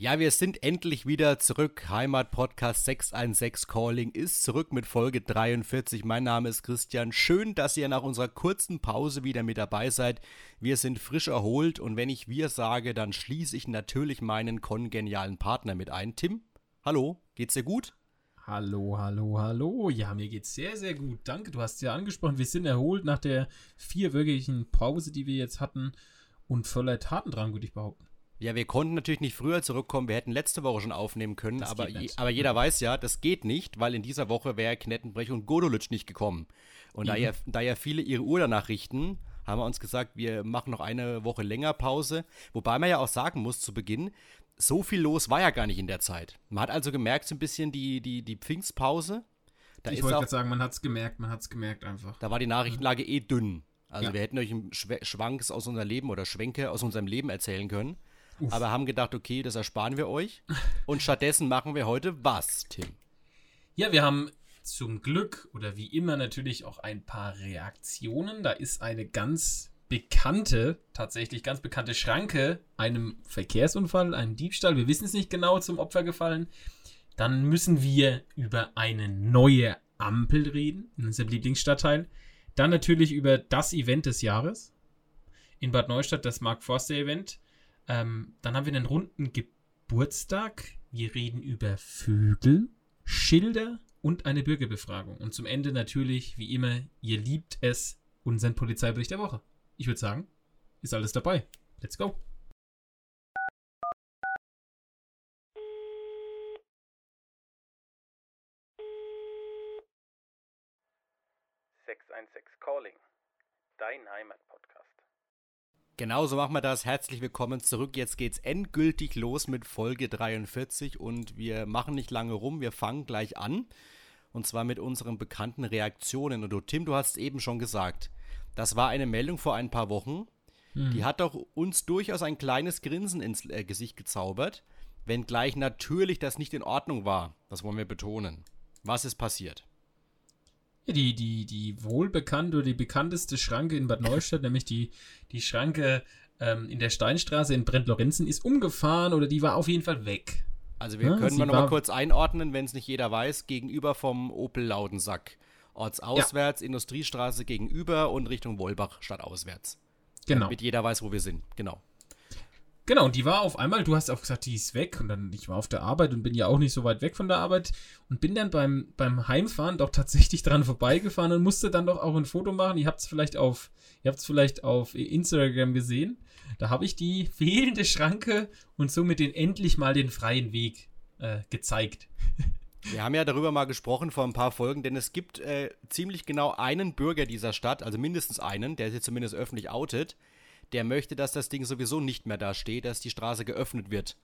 Ja, wir sind endlich wieder zurück. Heimat Podcast 616 Calling ist zurück mit Folge 43. Mein Name ist Christian. Schön, dass ihr nach unserer kurzen Pause wieder mit dabei seid. Wir sind frisch erholt und wenn ich wir sage, dann schließe ich natürlich meinen kongenialen Partner mit ein. Tim, hallo, geht's dir gut? Hallo, hallo, hallo. Ja, mir geht's sehr, sehr gut. Danke, du hast es ja angesprochen. Wir sind erholt nach der vierwöchigen Pause, die wir jetzt hatten und voller Tatendrang, würde ich behaupten. Ja, wir konnten natürlich nicht früher zurückkommen. Wir hätten letzte Woche schon aufnehmen können, aber, je, aber jeder weiß ja, das geht nicht, weil in dieser Woche wäre Knettenbrech und Godolitsch nicht gekommen. Und mhm. da, ja, da ja viele ihre Uhr danach richten, haben wir uns gesagt, wir machen noch eine Woche länger Pause. Wobei man ja auch sagen muss zu Beginn, so viel los war ja gar nicht in der Zeit. Man hat also gemerkt, so ein bisschen die, die, die Pfingstpause. Da ich wollte gerade sagen, man hat es gemerkt, man hat es gemerkt einfach. Da war die Nachrichtenlage eh dünn. Also ja. wir hätten euch einen Schwanks aus unserem Leben oder Schwenke aus unserem Leben erzählen können. Uff. aber haben gedacht, okay, das ersparen wir euch. Und stattdessen machen wir heute was, Tim? Ja, wir haben zum Glück oder wie immer natürlich auch ein paar Reaktionen. Da ist eine ganz bekannte, tatsächlich ganz bekannte Schranke einem Verkehrsunfall, einem Diebstahl, wir wissen es nicht genau, zum Opfer gefallen. Dann müssen wir über eine neue Ampel reden, in unserem Lieblingsstadtteil. Dann natürlich über das Event des Jahres in Bad Neustadt, das Mark Forster Event. Ähm, dann haben wir einen runden Geburtstag. Wir reden über Vögel, Schilder und eine Bürgerbefragung. Und zum Ende natürlich, wie immer, ihr liebt es, unseren Polizeibericht der Woche. Ich würde sagen, ist alles dabei. Let's go. Calling. Dein Heimatpodcast. Genau so machen wir das. Herzlich willkommen zurück. Jetzt geht's endgültig los mit Folge 43 und wir machen nicht lange rum. Wir fangen gleich an. Und zwar mit unseren bekannten Reaktionen. Und du, Tim, du hast eben schon gesagt, das war eine Meldung vor ein paar Wochen. Hm. Die hat doch uns durchaus ein kleines Grinsen ins äh, Gesicht gezaubert. Wenngleich natürlich das nicht in Ordnung war. Das wollen wir betonen. Was ist passiert? Die, die, die wohlbekannte oder die bekannteste Schranke in Bad Neustadt, nämlich die, die Schranke ähm, in der Steinstraße in Brent-Lorenzen, ist umgefahren oder die war auf jeden Fall weg. Also wir ja, können mal noch mal kurz einordnen, wenn es nicht jeder weiß, gegenüber vom Opel Laudensack. Ortsauswärts, ja. Industriestraße gegenüber und Richtung Wolbach stadtauswärts. Genau. Damit jeder weiß, wo wir sind. Genau. Genau, und die war auf einmal, du hast auch gesagt, die ist weg. Und dann, ich war auf der Arbeit und bin ja auch nicht so weit weg von der Arbeit. Und bin dann beim, beim Heimfahren doch tatsächlich dran vorbeigefahren und musste dann doch auch ein Foto machen. Ihr habt es vielleicht auf, ihr habt es vielleicht auf Instagram gesehen. Da habe ich die fehlende Schranke und somit den endlich mal den freien Weg äh, gezeigt. Wir haben ja darüber mal gesprochen vor ein paar Folgen, denn es gibt äh, ziemlich genau einen Bürger dieser Stadt, also mindestens einen, der sich zumindest öffentlich outet, der möchte, dass das Ding sowieso nicht mehr da steht, dass die Straße geöffnet wird.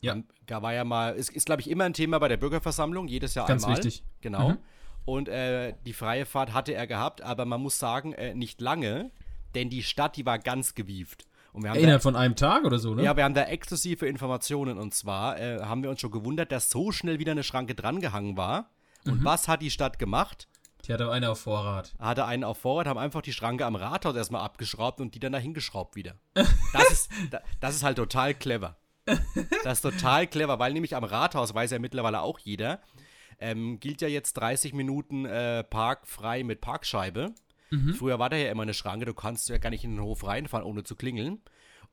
Ja. Und da war ja mal, ist, ist glaube ich immer ein Thema bei der Bürgerversammlung, jedes Jahr Ganz einmal. Ganz wichtig. Genau. Mhm. Und äh, die freie Fahrt hatte er gehabt, aber man muss sagen, äh, nicht lange, denn die Stadt, die war ganz gewieft. Und wir haben Innerhalb von einem Tag oder so, ne? Ja, wir haben da exklusive Informationen und zwar äh, haben wir uns schon gewundert, dass so schnell wieder eine Schranke drangehangen war. Und mhm. was hat die Stadt gemacht? Die hatte eine auf Vorrat. Hatte einen auf Vorrat, haben einfach die Schranke am Rathaus erstmal abgeschraubt und die dann dahin geschraubt wieder. Das ist, das ist halt total clever. Das ist total clever, weil nämlich am Rathaus weiß ja mittlerweile auch jeder, ähm, gilt ja jetzt 30 Minuten äh, parkfrei mit Parkscheibe. Mhm. Früher war da ja immer eine Schranke, du kannst ja gar nicht in den Hof reinfahren, ohne zu klingeln.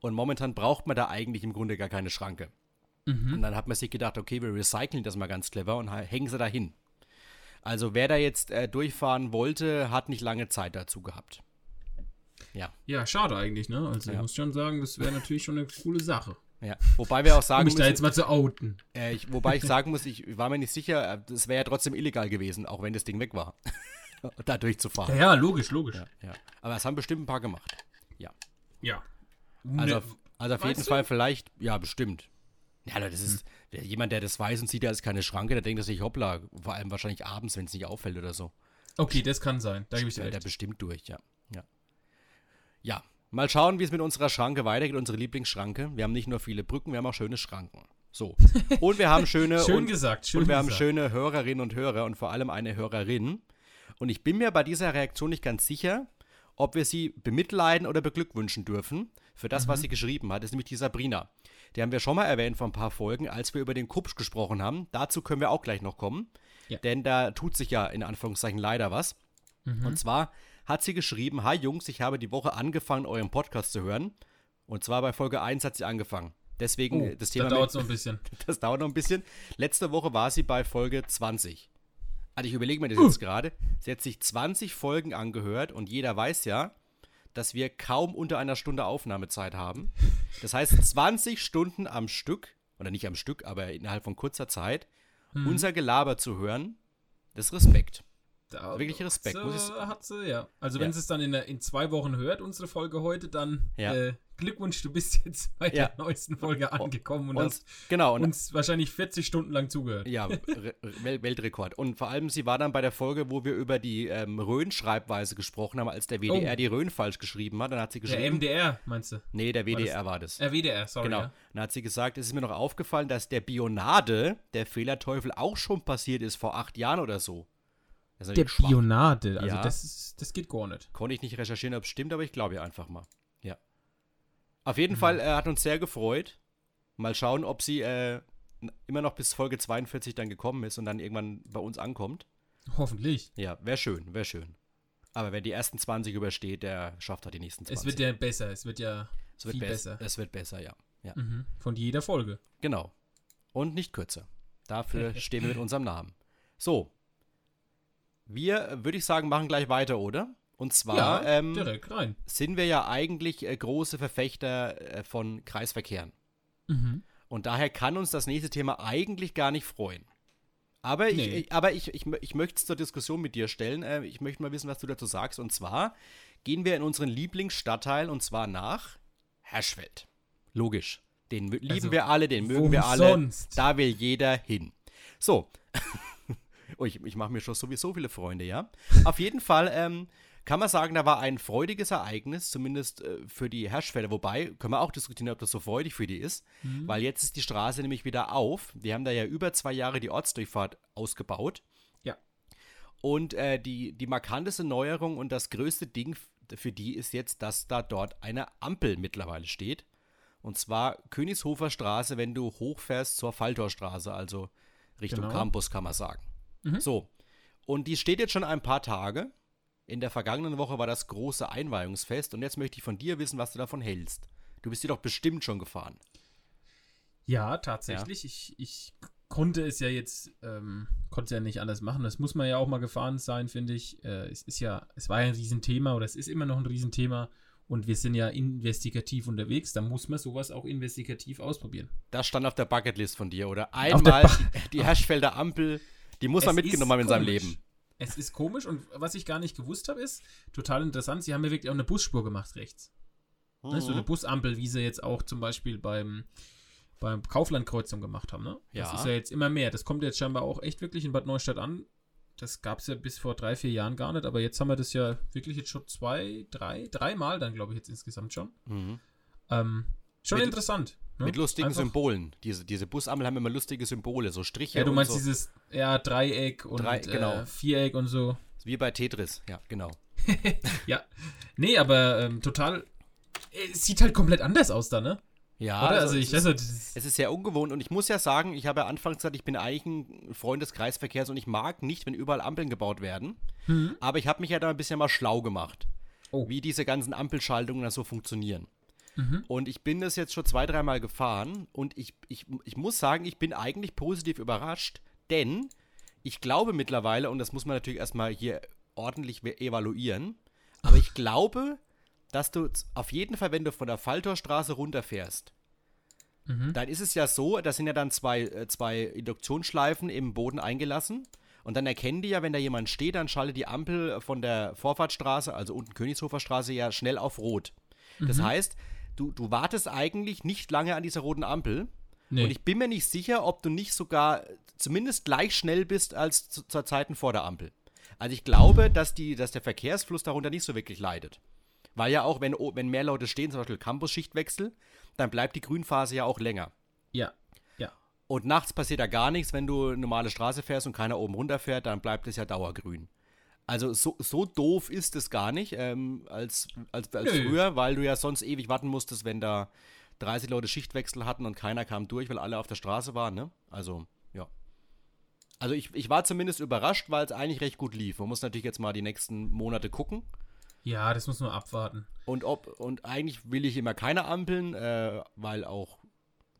Und momentan braucht man da eigentlich im Grunde gar keine Schranke. Mhm. Und dann hat man sich gedacht, okay, wir recyceln das mal ganz clever und hängen sie da hin. Also wer da jetzt äh, durchfahren wollte, hat nicht lange Zeit dazu gehabt. Ja. Ja, schade eigentlich, ne? Also ja. ich muss schon sagen, das wäre natürlich schon eine coole Sache. Ja, wobei wir auch sagen um mich müssen, da jetzt mal zu outen. Äh, ich, wobei ich sagen muss, ich war mir nicht sicher, das wäre ja trotzdem illegal gewesen, auch wenn das Ding weg war. da durchzufahren. Ja, ja, logisch, logisch. Ja, ja. Aber es haben bestimmt ein paar gemacht. Ja. Ja. Also, also auf jeden du? Fall vielleicht, ja, bestimmt. Ja, das ist hm. jemand, der das weiß und sieht, da ist keine Schranke, der denkt sich, hoppla, vor allem wahrscheinlich abends, wenn es nicht auffällt oder so. Okay, das kann sein. Da gebe ich dir recht. Der bestimmt durch, ja. Ja. Ja. Mal schauen, wie es mit unserer Schranke weitergeht, unsere Lieblingsschranke. Wir haben nicht nur viele Brücken, wir haben auch schöne Schranken. So. Und wir haben schöne. schön und, gesagt, schön Und wir gesagt. haben schöne Hörerinnen und Hörer und vor allem eine Hörerin. Und ich bin mir bei dieser Reaktion nicht ganz sicher, ob wir sie bemitleiden oder beglückwünschen dürfen. für das, Mhm. was sie geschrieben hat. Das ist nämlich die Sabrina. Die haben wir schon mal erwähnt vor ein paar Folgen, als wir über den Kupsch gesprochen haben. Dazu können wir auch gleich noch kommen. Ja. Denn da tut sich ja in Anführungszeichen leider was. Mhm. Und zwar hat sie geschrieben: Hi Jungs, ich habe die Woche angefangen, euren Podcast zu hören. Und zwar bei Folge 1 hat sie angefangen. Deswegen Oh, das da Thema. dauert es noch ein bisschen. Das dauert noch ein bisschen. Letzte Woche war sie bei Folge 20. Also ich überlege mir das Uh. jetzt gerade. Sie hat sich 20 Folgen angehört und jeder weiß ja, dass wir kaum unter einer Stunde Aufnahmezeit haben. Das heißt 20 Stunden am Stück, oder nicht am Stück, aber innerhalb von kurzer Zeit, Mhm. unser Gelaber zu hören, das ist Respekt. Da Wirklich Respekt, Hat muss sie, ich hat sie, ja. Also, Ja. wenn sie es dann in, in zwei Wochen hört, unsere Folge heute, dann Ja. äh, Glückwunsch, du bist jetzt bei Ja. der neuesten Folge angekommen und, Und, hast genau, und uns wahrscheinlich 40 Stunden lang zugehört. Ja, Re Wel Weltrekord. Und vor allem, sie war dann bei der Folge, wo wir über die ähm, Rhön-Schreibweise gesprochen haben, als der WDR Oh. die Rhön falsch geschrieben hat. Dann hat sie Der geschrieben. MDR, meinst du? nee, der War das- WDR war das. Äh, WDR, sorry. genau. Ja. Dann hat sie gesagt, es ist mir noch aufgefallen, dass der Bionade, der Fehlerteufel, auch schon passiert ist vor acht Jahren oder so. Der schwach. Bionade, also Ja. das, ist, das geht gar nicht. Konnte ich nicht recherchieren, ob es stimmt, aber ich glaube ihr einfach mal. Auf jeden Mhm. Fall äh, hat uns sehr gefreut. Mal schauen, ob sie äh, immer noch bis Folge 42 dann gekommen ist und dann irgendwann bei uns ankommt. Hoffentlich. Ja, wäre schön, wäre schön. Aber wer die ersten 20 übersteht, der schafft halt die nächsten 20. Es wird ja besser, es wird ja es wird viel bess- besser. Es wird besser, ja. ja. Mhm. Von jeder Folge. Genau. Und nicht kürzer. Dafür stehen wir mit unserem Namen. So. Wir, äh, würde ich sagen, machen gleich weiter, oder? Und zwar ja, ähm, sind wir ja eigentlich äh, große Verfechter äh, von Kreisverkehren. Mhm. Und daher kann uns das nächste Thema eigentlich gar nicht freuen. Aber ich, Nee. ich, aber ich, ich, ich möchte es zur Diskussion mit dir stellen. Äh, ich möchte mal wissen, was du dazu sagst. Und zwar gehen wir in unseren Lieblingsstadtteil und zwar nach Herschfeld. Logisch. Den lieben Also, wir alle, den mögen wir alle. sonst? Da will jeder hin. So. oh, ich, ich mache mir schon sowieso viele Freunde, ja. Auf jeden Fall ähm, kann man sagen, da war ein freudiges Ereignis, zumindest äh, für die Herschfelder. Wobei, können wir auch diskutieren, ob das so freudig für die ist, Mhm. weil jetzt ist die Straße nämlich wieder auf. Die haben da ja über zwei Jahre die Ortsdurchfahrt ausgebaut. Ja. Und äh, die, die markanteste Neuerung und das größte Ding für die ist jetzt, dass da dort eine Ampel mittlerweile steht. Und zwar Königshofer Straße, wenn du hochfährst zur Falltorstraße, also Richtung Genau. Campus, kann man sagen. Mhm. So. Und die steht jetzt schon ein paar Tage. In der vergangenen Woche war das große Einweihungsfest und jetzt möchte ich von dir wissen, was du davon hältst. Du bist hier doch bestimmt schon gefahren. Ja, tatsächlich. Ich, ich konnte es ja jetzt, ähm, konnte es ja nicht anders machen. Das muss man ja auch mal gefahren sein, finde ich. Äh, es ist ja, es war ja ein Riesenthema oder es ist immer noch ein Riesenthema und wir sind ja investigativ unterwegs. Da muss man sowas auch investigativ ausprobieren. Das stand auf der Bucketlist von dir, oder? der Einmal die, die Herschfelder Ampel, die muss man Es mitgenommen ist haben in seinem. Leben. Es ist komisch und was ich gar nicht gewusst habe, ist total interessant. Sie haben ja wirklich auch eine Busspur gemacht rechts. Ne? So eine Mhm. Busampel, wie sie jetzt auch zum Beispiel beim, beim Kauflandkreuzung gemacht haben. Ne? Das Ja. ist ja jetzt immer mehr. Das kommt jetzt scheinbar auch echt wirklich in Bad Neustadt an. Das gab es ja bis vor drei, vier Jahren gar nicht, aber jetzt haben wir das ja wirklich jetzt schon zwei, drei, dreimal dann, glaube ich, jetzt insgesamt schon. Mhm. Ähm, schon Mit- interessant. Ne? Mit lustigen Einfach- Symbolen. Diese, diese Busampel haben immer lustige Symbole, so Striche Ja, du meinst so. dieses ja, Dreieck und Drei- genau. äh, Viereck und so. Wie bei Tetris, ja, genau. Ja. Nee, aber ähm, total. Es sieht halt komplett anders aus da, ne? Ja? Also, es ich ist- Es ist sehr ungewohnt und ich muss ja sagen, ich habe ja anfangs gesagt, ich bin eigentlich ein Freund des Kreisverkehrs und ich mag nicht, wenn überall Ampeln gebaut werden. Mhm. Aber ich habe mich ja da ein bisschen mal schlau gemacht, Oh. wie diese ganzen Ampelschaltungen da so funktionieren. Mhm. Und ich bin das jetzt schon zwei, dreimal gefahren und ich, ich, ich muss sagen, ich bin eigentlich positiv überrascht, denn ich glaube mittlerweile, und das muss man natürlich erstmal hier ordentlich evaluieren, aber ich glaube, dass du auf jeden Fall, wenn du von der Falltorstraße runterfährst, Mhm. dann ist es ja so, da sind ja dann zwei, äh, zwei Induktionsschleifen im Boden eingelassen. Und dann erkennen die ja, wenn da jemand steht, dann schaltet die Ampel von der Vorfahrtstraße, also unten Königshofer Straße, ja schnell auf Rot. Das heißt, du, du wartest eigentlich nicht lange an dieser roten Ampel. Nee. Und ich bin mir nicht sicher, ob du nicht sogar zumindest gleich schnell bist als zu, zur Zeiten vor der Ampel. Also ich glaube, dass, die, dass der Verkehrsfluss darunter nicht so wirklich leidet. Weil ja auch, wenn, wenn mehr Leute stehen, zum Beispiel Campus-Schichtwechsel, dann bleibt die Grünphase ja auch länger. ja. Ja. Und nachts passiert da gar nichts, wenn du normale Straße fährst und keiner oben runterfährt, dann bleibt es ja dauergrün. Also so, so doof ist es gar nicht ähm, als, als, als Nö. früher, weil du ja sonst ewig warten musstest, wenn da 30 Leute Schichtwechsel hatten und keiner kam durch, weil alle auf der Straße waren, ne? Also, ja. Also ich, ich war zumindest überrascht, weil es eigentlich recht gut lief. Man muss natürlich jetzt mal die nächsten Monate gucken. Ja, das muss man abwarten. Und ob, und eigentlich will ich immer keine Ampeln, äh, weil auch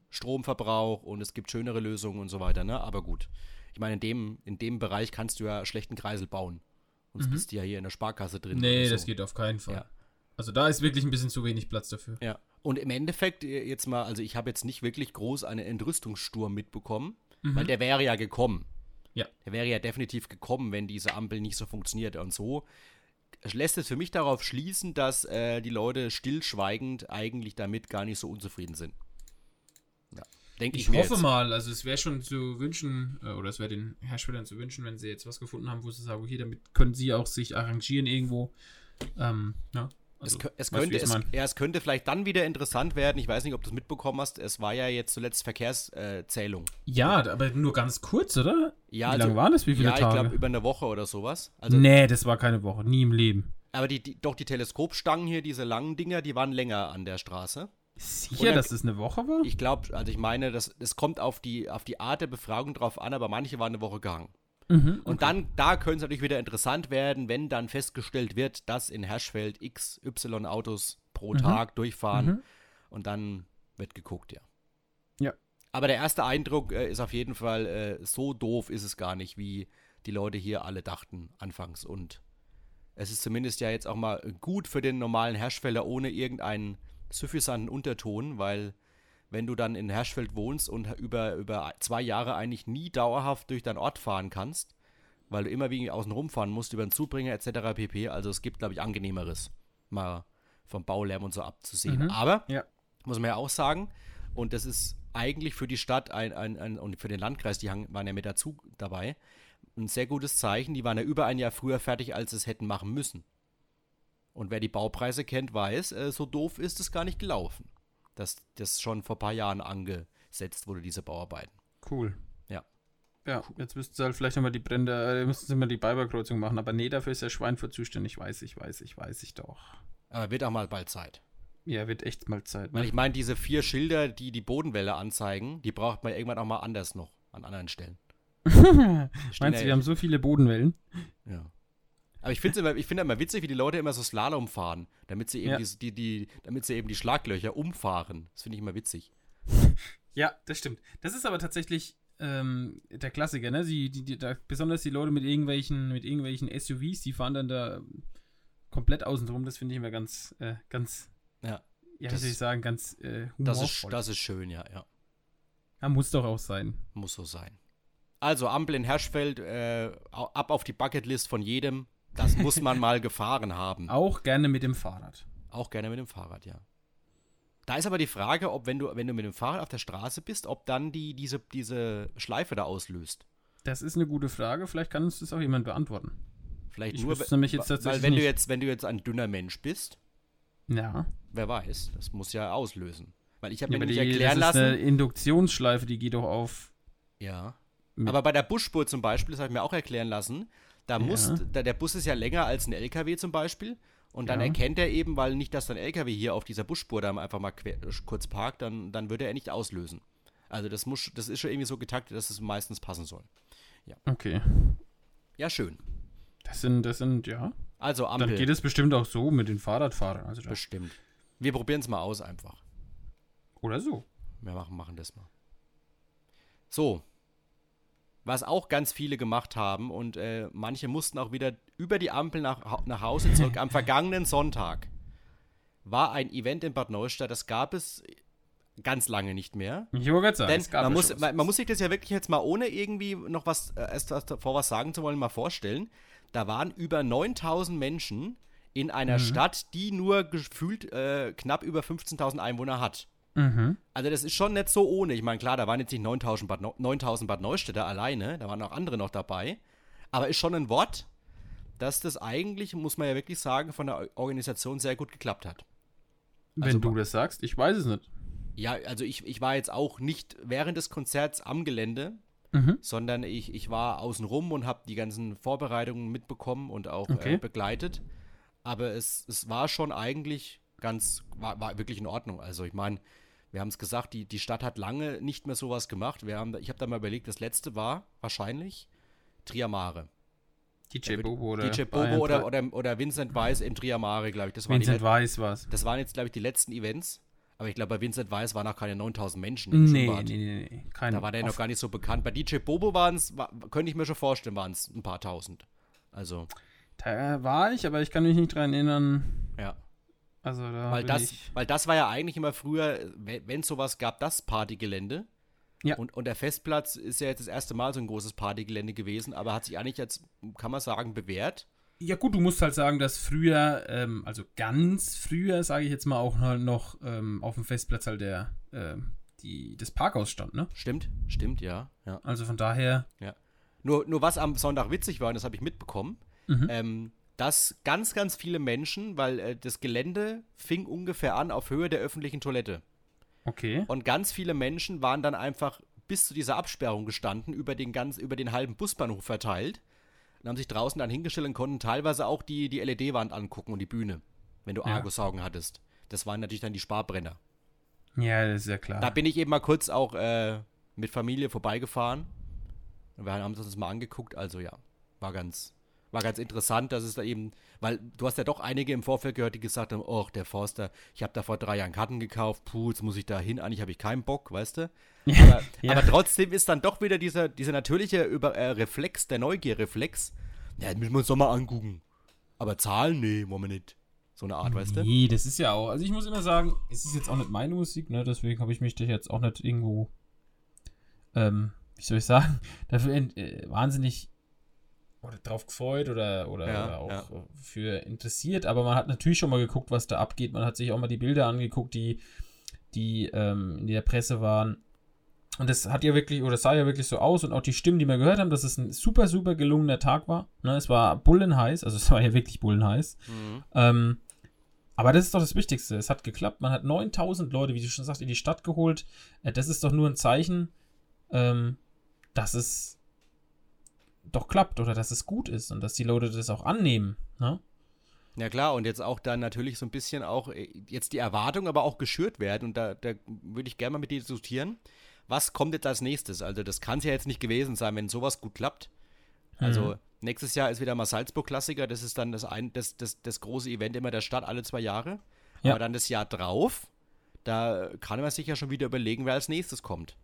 Stromverbrauch und es gibt schönere Lösungen und so weiter, ne? Aber gut. Ich meine, in dem, in dem Bereich kannst du ja schlechten Kreisel bauen. Sonst bist du ja hier in der Sparkasse drin. Mhm. Nee, so. das geht auf keinen Fall. Ja. Also da ist wirklich ein bisschen zu wenig Platz dafür. Ja. Und im Endeffekt, äh, jetzt mal, also ich habe jetzt nicht wirklich groß einen Entrüstungssturm mitbekommen, weil der wäre ja gekommen. Mhm. Ja. Der wäre ja definitiv gekommen, wenn diese Ampel nicht so funktioniert. Und so lässt es für mich darauf schließen, dass äh, die Leute stillschweigend eigentlich damit gar nicht so unzufrieden sind. Denke ich, Ich mir hoffe jetzt. mal, also es wäre schon zu wünschen, äh, oder es wäre den Herstellern zu wünschen, wenn sie jetzt was gefunden haben, wo sie sagen, okay, damit können sie auch sich arrangieren irgendwo. Ähm, ja. Es, Also, es, du, könnte, ich es, ja, es könnte vielleicht dann wieder interessant werden. Ich weiß nicht, ob du es mitbekommen hast. Es war ja jetzt zuletzt Verkehrszählung. Ja, aber nur ganz kurz, oder? Ja, Wie also- lange waren das? Wie viele ja, ich Tage? glaube über eine Woche oder sowas. Also, nee, das war keine Woche, nie im Leben. Aber die, die, doch die Teleskopstangen hier, diese langen Dinger, die waren länger an der Straße. Sicher, dann- dass das eine Woche war? Ich glaube, also ich meine, das, es kommt auf die, auf die Art der Befragung drauf an, aber manche waren eine Woche gehangen. Mhm, Und dann, da könnte es natürlich wieder interessant werden, wenn dann festgestellt wird, dass in Herschfeld x, y Autos pro Tag durchfahren. Mhm. Und dann wird geguckt, ja. Ja. Aber der erste Eindruck äh, ist auf jeden Fall, äh, so doof ist es gar nicht, wie die Leute hier alle dachten anfangs. Und es ist zumindest ja jetzt auch mal gut für den normalen Herschfelder ohne irgendeinen suffisanten Unterton, weil wenn du dann in Herschfeld wohnst und über, über zwei Jahre eigentlich nie dauerhaft durch deinen Ort fahren kannst, weil du immer wegen außen rumfahren musst, über den Zubringer etc. pp. Also es gibt, glaube ich, angenehmeres, mal vom Baulärm und so abzusehen. Mhm. Aber Ja. muss man ja auch sagen. Und das ist eigentlich für die Stadt ein, ein, ein, und für den Landkreis, die waren ja mit dazu dabei, ein sehr gutes Zeichen. Die waren ja über ein Jahr früher fertig, als sie es hätten machen müssen. Und wer die Baupreise kennt, weiß, äh, so doof ist es gar nicht gelaufen. Dass das schon vor ein paar Jahren angesetzt wurde, diese Bauarbeiten. Cool. Ja. Ja, jetzt müssten sie halt vielleicht nochmal die Brände, äh, müssten sie mal die Beiberkreuzung machen, aber nee, dafür ist der Schweinfurt zuständig, weiß ich, weiß ich, weiß ich doch. Aber wird auch mal bald Zeit. Ja, wird echt mal Zeit, Weil ne? ich meine, diese vier Schilder, die die Bodenwelle anzeigen, die braucht man irgendwann auch mal anders noch, an anderen Stellen. Meinst du, wir haben so viele Bodenwellen? Ja. Aber ich finde immer, ich immer witzig, wie die Leute immer so Slalom fahren, damit sie eben Ja. die, die, die, damit sie eben die Schlaglöcher umfahren. Das finde ich immer witzig. Ja, das stimmt. Das ist aber tatsächlich ähm, der Klassiker, ne? Sie, die, die, da, besonders die Leute mit irgendwelchen, mit irgendwelchen SUVs, die fahren dann da komplett außen drum. Das finde ich immer ganz, äh, ganz, Ja. ja, Das- ich sagen, ganz äh, Das ist, das ist schön, ja, ja. ja, muss doch auch sein. Muss so sein. Also Ampel in Herschfeld, äh, ab auf die Bucketlist von jedem. Das muss man mal gefahren haben. Auch gerne mit dem Fahrrad. Auch gerne mit dem Fahrrad, ja. Da ist aber die Frage, ob wenn du, wenn du mit dem Fahrrad auf der Straße bist, ob dann die, diese, diese Schleife da auslöst. Das ist eine gute Frage. Vielleicht kann uns das auch jemand beantworten. Vielleicht Ich nur, nämlich jetzt weil wenn du nicht. jetzt, wenn du jetzt ein dünner Mensch bist, Ja. wer weiß, das muss ja auslösen. Weil ich habe ja mir die, erklären das ist lassen. eine Induktionsschleife, die geht doch auf. Ja. Aber bei der Busspur zum Beispiel, das habe ich mir auch erklären lassen, da muss, Ja. da, der Bus ist ja länger als ein LKW zum Beispiel. Und dann Ja. erkennt er eben, weil nicht, dass ein LKW hier auf dieser Busspur da einfach mal quer, kurz parkt, dann, dann würde er nicht auslösen. Also das muss, das ist schon irgendwie so getaktet, dass es meistens passen soll. Okay. Ja, schön. Das sind, das sind, ja. Also Dann Ampel. geht es bestimmt auch so mit den Fahrradfahrern. Also bestimmt. Wir probieren es mal aus einfach. oder so. Wir machen, machen das mal. So. Was auch ganz viele gemacht haben und äh, manche mussten auch wieder über die Ampel nach, nach Hause zurück. Am vergangenen Sonntag war ein Event in Bad Neustadt, das gab es ganz lange nicht mehr. Ich wollte gerade sagen, Denn es gab man muss, man, man muss sich das ja wirklich jetzt mal ohne irgendwie noch was, äh, davor was sagen zu wollen, mal vorstellen. Da waren über 9000 Menschen in einer Mhm. Stadt, die nur gefühlt äh, knapp über 15.000 Einwohner hat. Mhm. Also das ist schon nicht so ohne. Ich meine, klar, da waren jetzt nicht 9000 Bad, Neu- 9000 Bad Neustädter alleine, da waren auch andere noch dabei. Aber ist schon ein Wort, dass das eigentlich, muss man ja wirklich sagen, von der Organisation sehr gut geklappt hat. Wenn Also- du das sagst, ich weiß es nicht. Ja, also ich, ich war jetzt auch nicht während des Konzerts am Gelände, Mhm. sondern ich, ich war außenrum und habe die ganzen Vorbereitungen mitbekommen und auch Okay. äh, begleitet. Aber es, es war schon eigentlich ganz, war, war wirklich in Ordnung. Also ich meine, wir haben es gesagt, die, die Stadt hat lange nicht mehr sowas gemacht. Wir haben, ich habe da mal überlegt, das letzte war wahrscheinlich Triamare. DJ Bobo oder DJ Bobo oder, oder, oder Vincent Weiss im Triamare, glaube ich. Das Vincent Weiss war's. das waren jetzt, glaube ich, die letzten Events. Aber ich glaube, bei Vincent Weiss waren noch keine 9000 Menschen im Nee, nee, Schwimmbad. nee, nee. Kein Da war der noch gar nicht so bekannt. Bei DJ Bobo waren es, war, könnte ich mir schon vorstellen, waren es ein paar tausend. Also, Da war ich, aber ich kann mich nicht dran erinnern. ja. Also da Weil das, ich. weil das war ja eigentlich immer früher, wenn es sowas gab, das Partygelände. Ja. Und, und der Festplatz ist ja jetzt das erste Mal so ein großes Partygelände gewesen, aber hat sich eigentlich jetzt, kann man sagen, bewährt. Ja gut, du musst halt sagen, dass früher, ähm, also ganz früher, sage ich jetzt mal, auch noch, ähm, auf dem Festplatz halt der, ähm, die, das Parkhaus stand, ne? Stimmt, stimmt, ja. ja. Also von daher, Nur, nur was am Sonntag witzig war, und das habe ich mitbekommen, Mhm. Dass ganz, ganz viele Menschen, weil äh, das Gelände fing ungefähr an auf Höhe der öffentlichen Toilette. okay. Und ganz viele Menschen waren dann einfach bis zu dieser Absperrung gestanden, über den, ganz, über den halben Busbahnhof verteilt. Und haben sich draußen dann hingestellt und konnten teilweise auch die, die LED-Wand angucken und die Bühne, wenn du Ja. Argusaugen hattest. Das waren natürlich dann die Sparbrenner. Ja, das ist ja klar. Da bin ich eben mal kurz auch äh, mit Familie vorbeigefahren. Und wir haben uns das mal angeguckt. Also ja, war ganz, war ganz interessant, dass es da eben, weil du hast ja doch einige im Vorfeld gehört, die gesagt haben, oh, der Forster, ich habe da vor drei Jahren Karten gekauft, puh, jetzt muss ich da hin, eigentlich habe ich keinen Bock, weißt du? Aber, Ja. aber trotzdem ist dann doch wieder dieser, dieser natürliche Über äh, Reflex, der Neugierreflex. Ja, das müssen wir uns doch mal angucken. Aber Zahlen, nee, wollen wir nicht. So eine Art, weißt du? Nee, das ist ja auch. Also ich muss immer sagen, es ist jetzt auch nicht meine Musik, ne? Deswegen habe ich mich da jetzt auch nicht irgendwo, ähm, wie soll ich sagen, dafür äh, wahnsinnig oder drauf gefreut oder, oder, Ja, oder auch ja. für interessiert. Aber man hat natürlich schon mal geguckt, was da abgeht. Man hat sich auch mal die Bilder angeguckt, die, die ähm, in der Presse waren. Und das hat ja wirklich, oder sah ja wirklich so aus und auch die Stimmen, die wir gehört haben, dass es ein super, super gelungener Tag war. Ne? Es war bullenheiß, also es war ja wirklich bullenheiß. Mhm. Ähm, aber das ist doch das Wichtigste. Es hat geklappt. Man hat 9000 Leute, wie du schon sagst, in die Stadt geholt. Äh, das ist doch nur ein Zeichen, ähm, dass es doch klappt oder dass es gut ist und dass die Leute das auch annehmen. Ne? Ja klar, und jetzt auch dann natürlich so ein bisschen auch äh, jetzt die Erwartung, aber auch geschürt werden. Und da, da würde ich gerne mal mit dir diskutieren. Was kommt jetzt als nächstes? Also das kann es ja jetzt nicht gewesen sein, wenn sowas gut klappt. Also Mhm. nächstes Jahr ist wieder mal Salzburg-Klassiker. Das ist dann das, ein, das, das, das große Event immer der Stadt alle zwei Jahre. Ja. Aber dann das Jahr drauf, da kann man sich ja schon wieder überlegen, wer als nächstes kommt.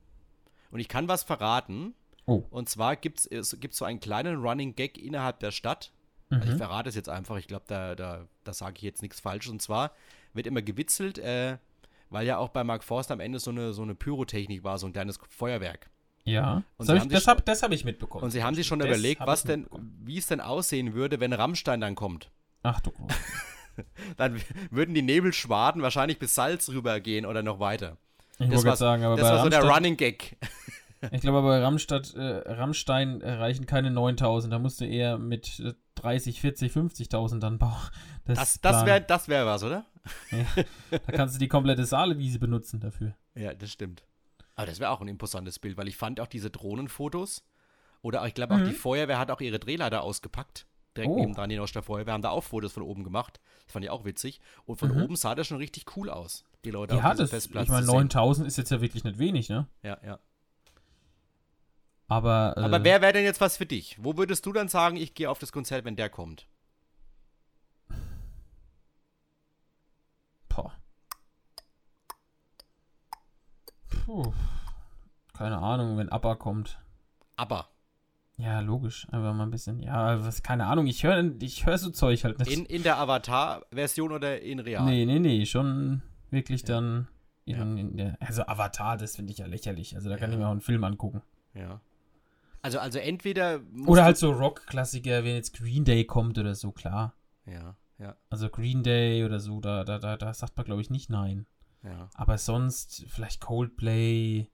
Und ich kann was verraten. Oh. Und zwar gibt es gibt's so einen kleinen Running Gag innerhalb der Stadt. Also ich Mhm. verrate es jetzt einfach, ich glaube, da, da, da sage ich jetzt nichts Falsches. Und zwar wird immer gewitzelt, äh, weil ja auch bei Mark Forster am Ende so eine, so eine Pyrotechnik war, so ein kleines Feuerwerk. Ja. Und Das habe ich, hab, hab ich mitbekommen. Und sie haben sich schon Das überlegt, was denn, wie es denn aussehen würde, wenn Rammstein dann kommt. Ach du. Dann würden die Nebelschwaden wahrscheinlich bis Salz rübergehen oder noch weiter. Ich Das war, gerade sagen, aber das bei war so der Running Gag. Ich glaube, bei Rammstadt, äh, Rammstein äh, reichen keine 9000. Da musst du eher mit äh, 30, 40, 50.000 dann bauen. Das, das planen. wäre das wär was, oder? Da kannst du die komplette Saalewiese benutzen dafür. Ja, das stimmt. Aber das wäre auch ein imposantes Bild, weil ich fand auch diese Drohnenfotos oder ich glaube auch Mhm. die Feuerwehr hat auch ihre Drehleiter ausgepackt. Direkt Oh. nebendran die aus der Feuerwehr haben da auch Fotos von oben gemacht. Das fand ich auch witzig. Und von Mhm. oben sah das schon richtig cool aus. Die Leute Ja, auf diesem das, Festplatz ich meine, zu sehen. 9000 ist jetzt ja wirklich nicht wenig, ne? Ja, ja. Aber, äh, Aber wer wäre denn jetzt was für dich? Wo würdest du dann sagen, ich gehe auf das Konzert, wenn der kommt? Boah. Puh. Keine Ahnung, wenn ABBA kommt. Aber Ja, logisch. Einfach mal ein bisschen. Ja, was, keine Ahnung. Ich höre ich hör so Zeug halt nicht. in, in der Avatar-Version oder in real? Nee, nee, nee. Schon wirklich Ja. dann. In, Ja. in der, also Avatar, das finde ich ja lächerlich. Also da kann ich mir auch einen Film angucken. Ja. Also, also entweder. Oder halt so Rock-Klassiker, wenn jetzt Green Day kommt oder so, klar. Ja, ja, Also Green Day oder so, da, da, da, da sagt man, glaube ich, nicht nein. ja. Aber sonst vielleicht Coldplay,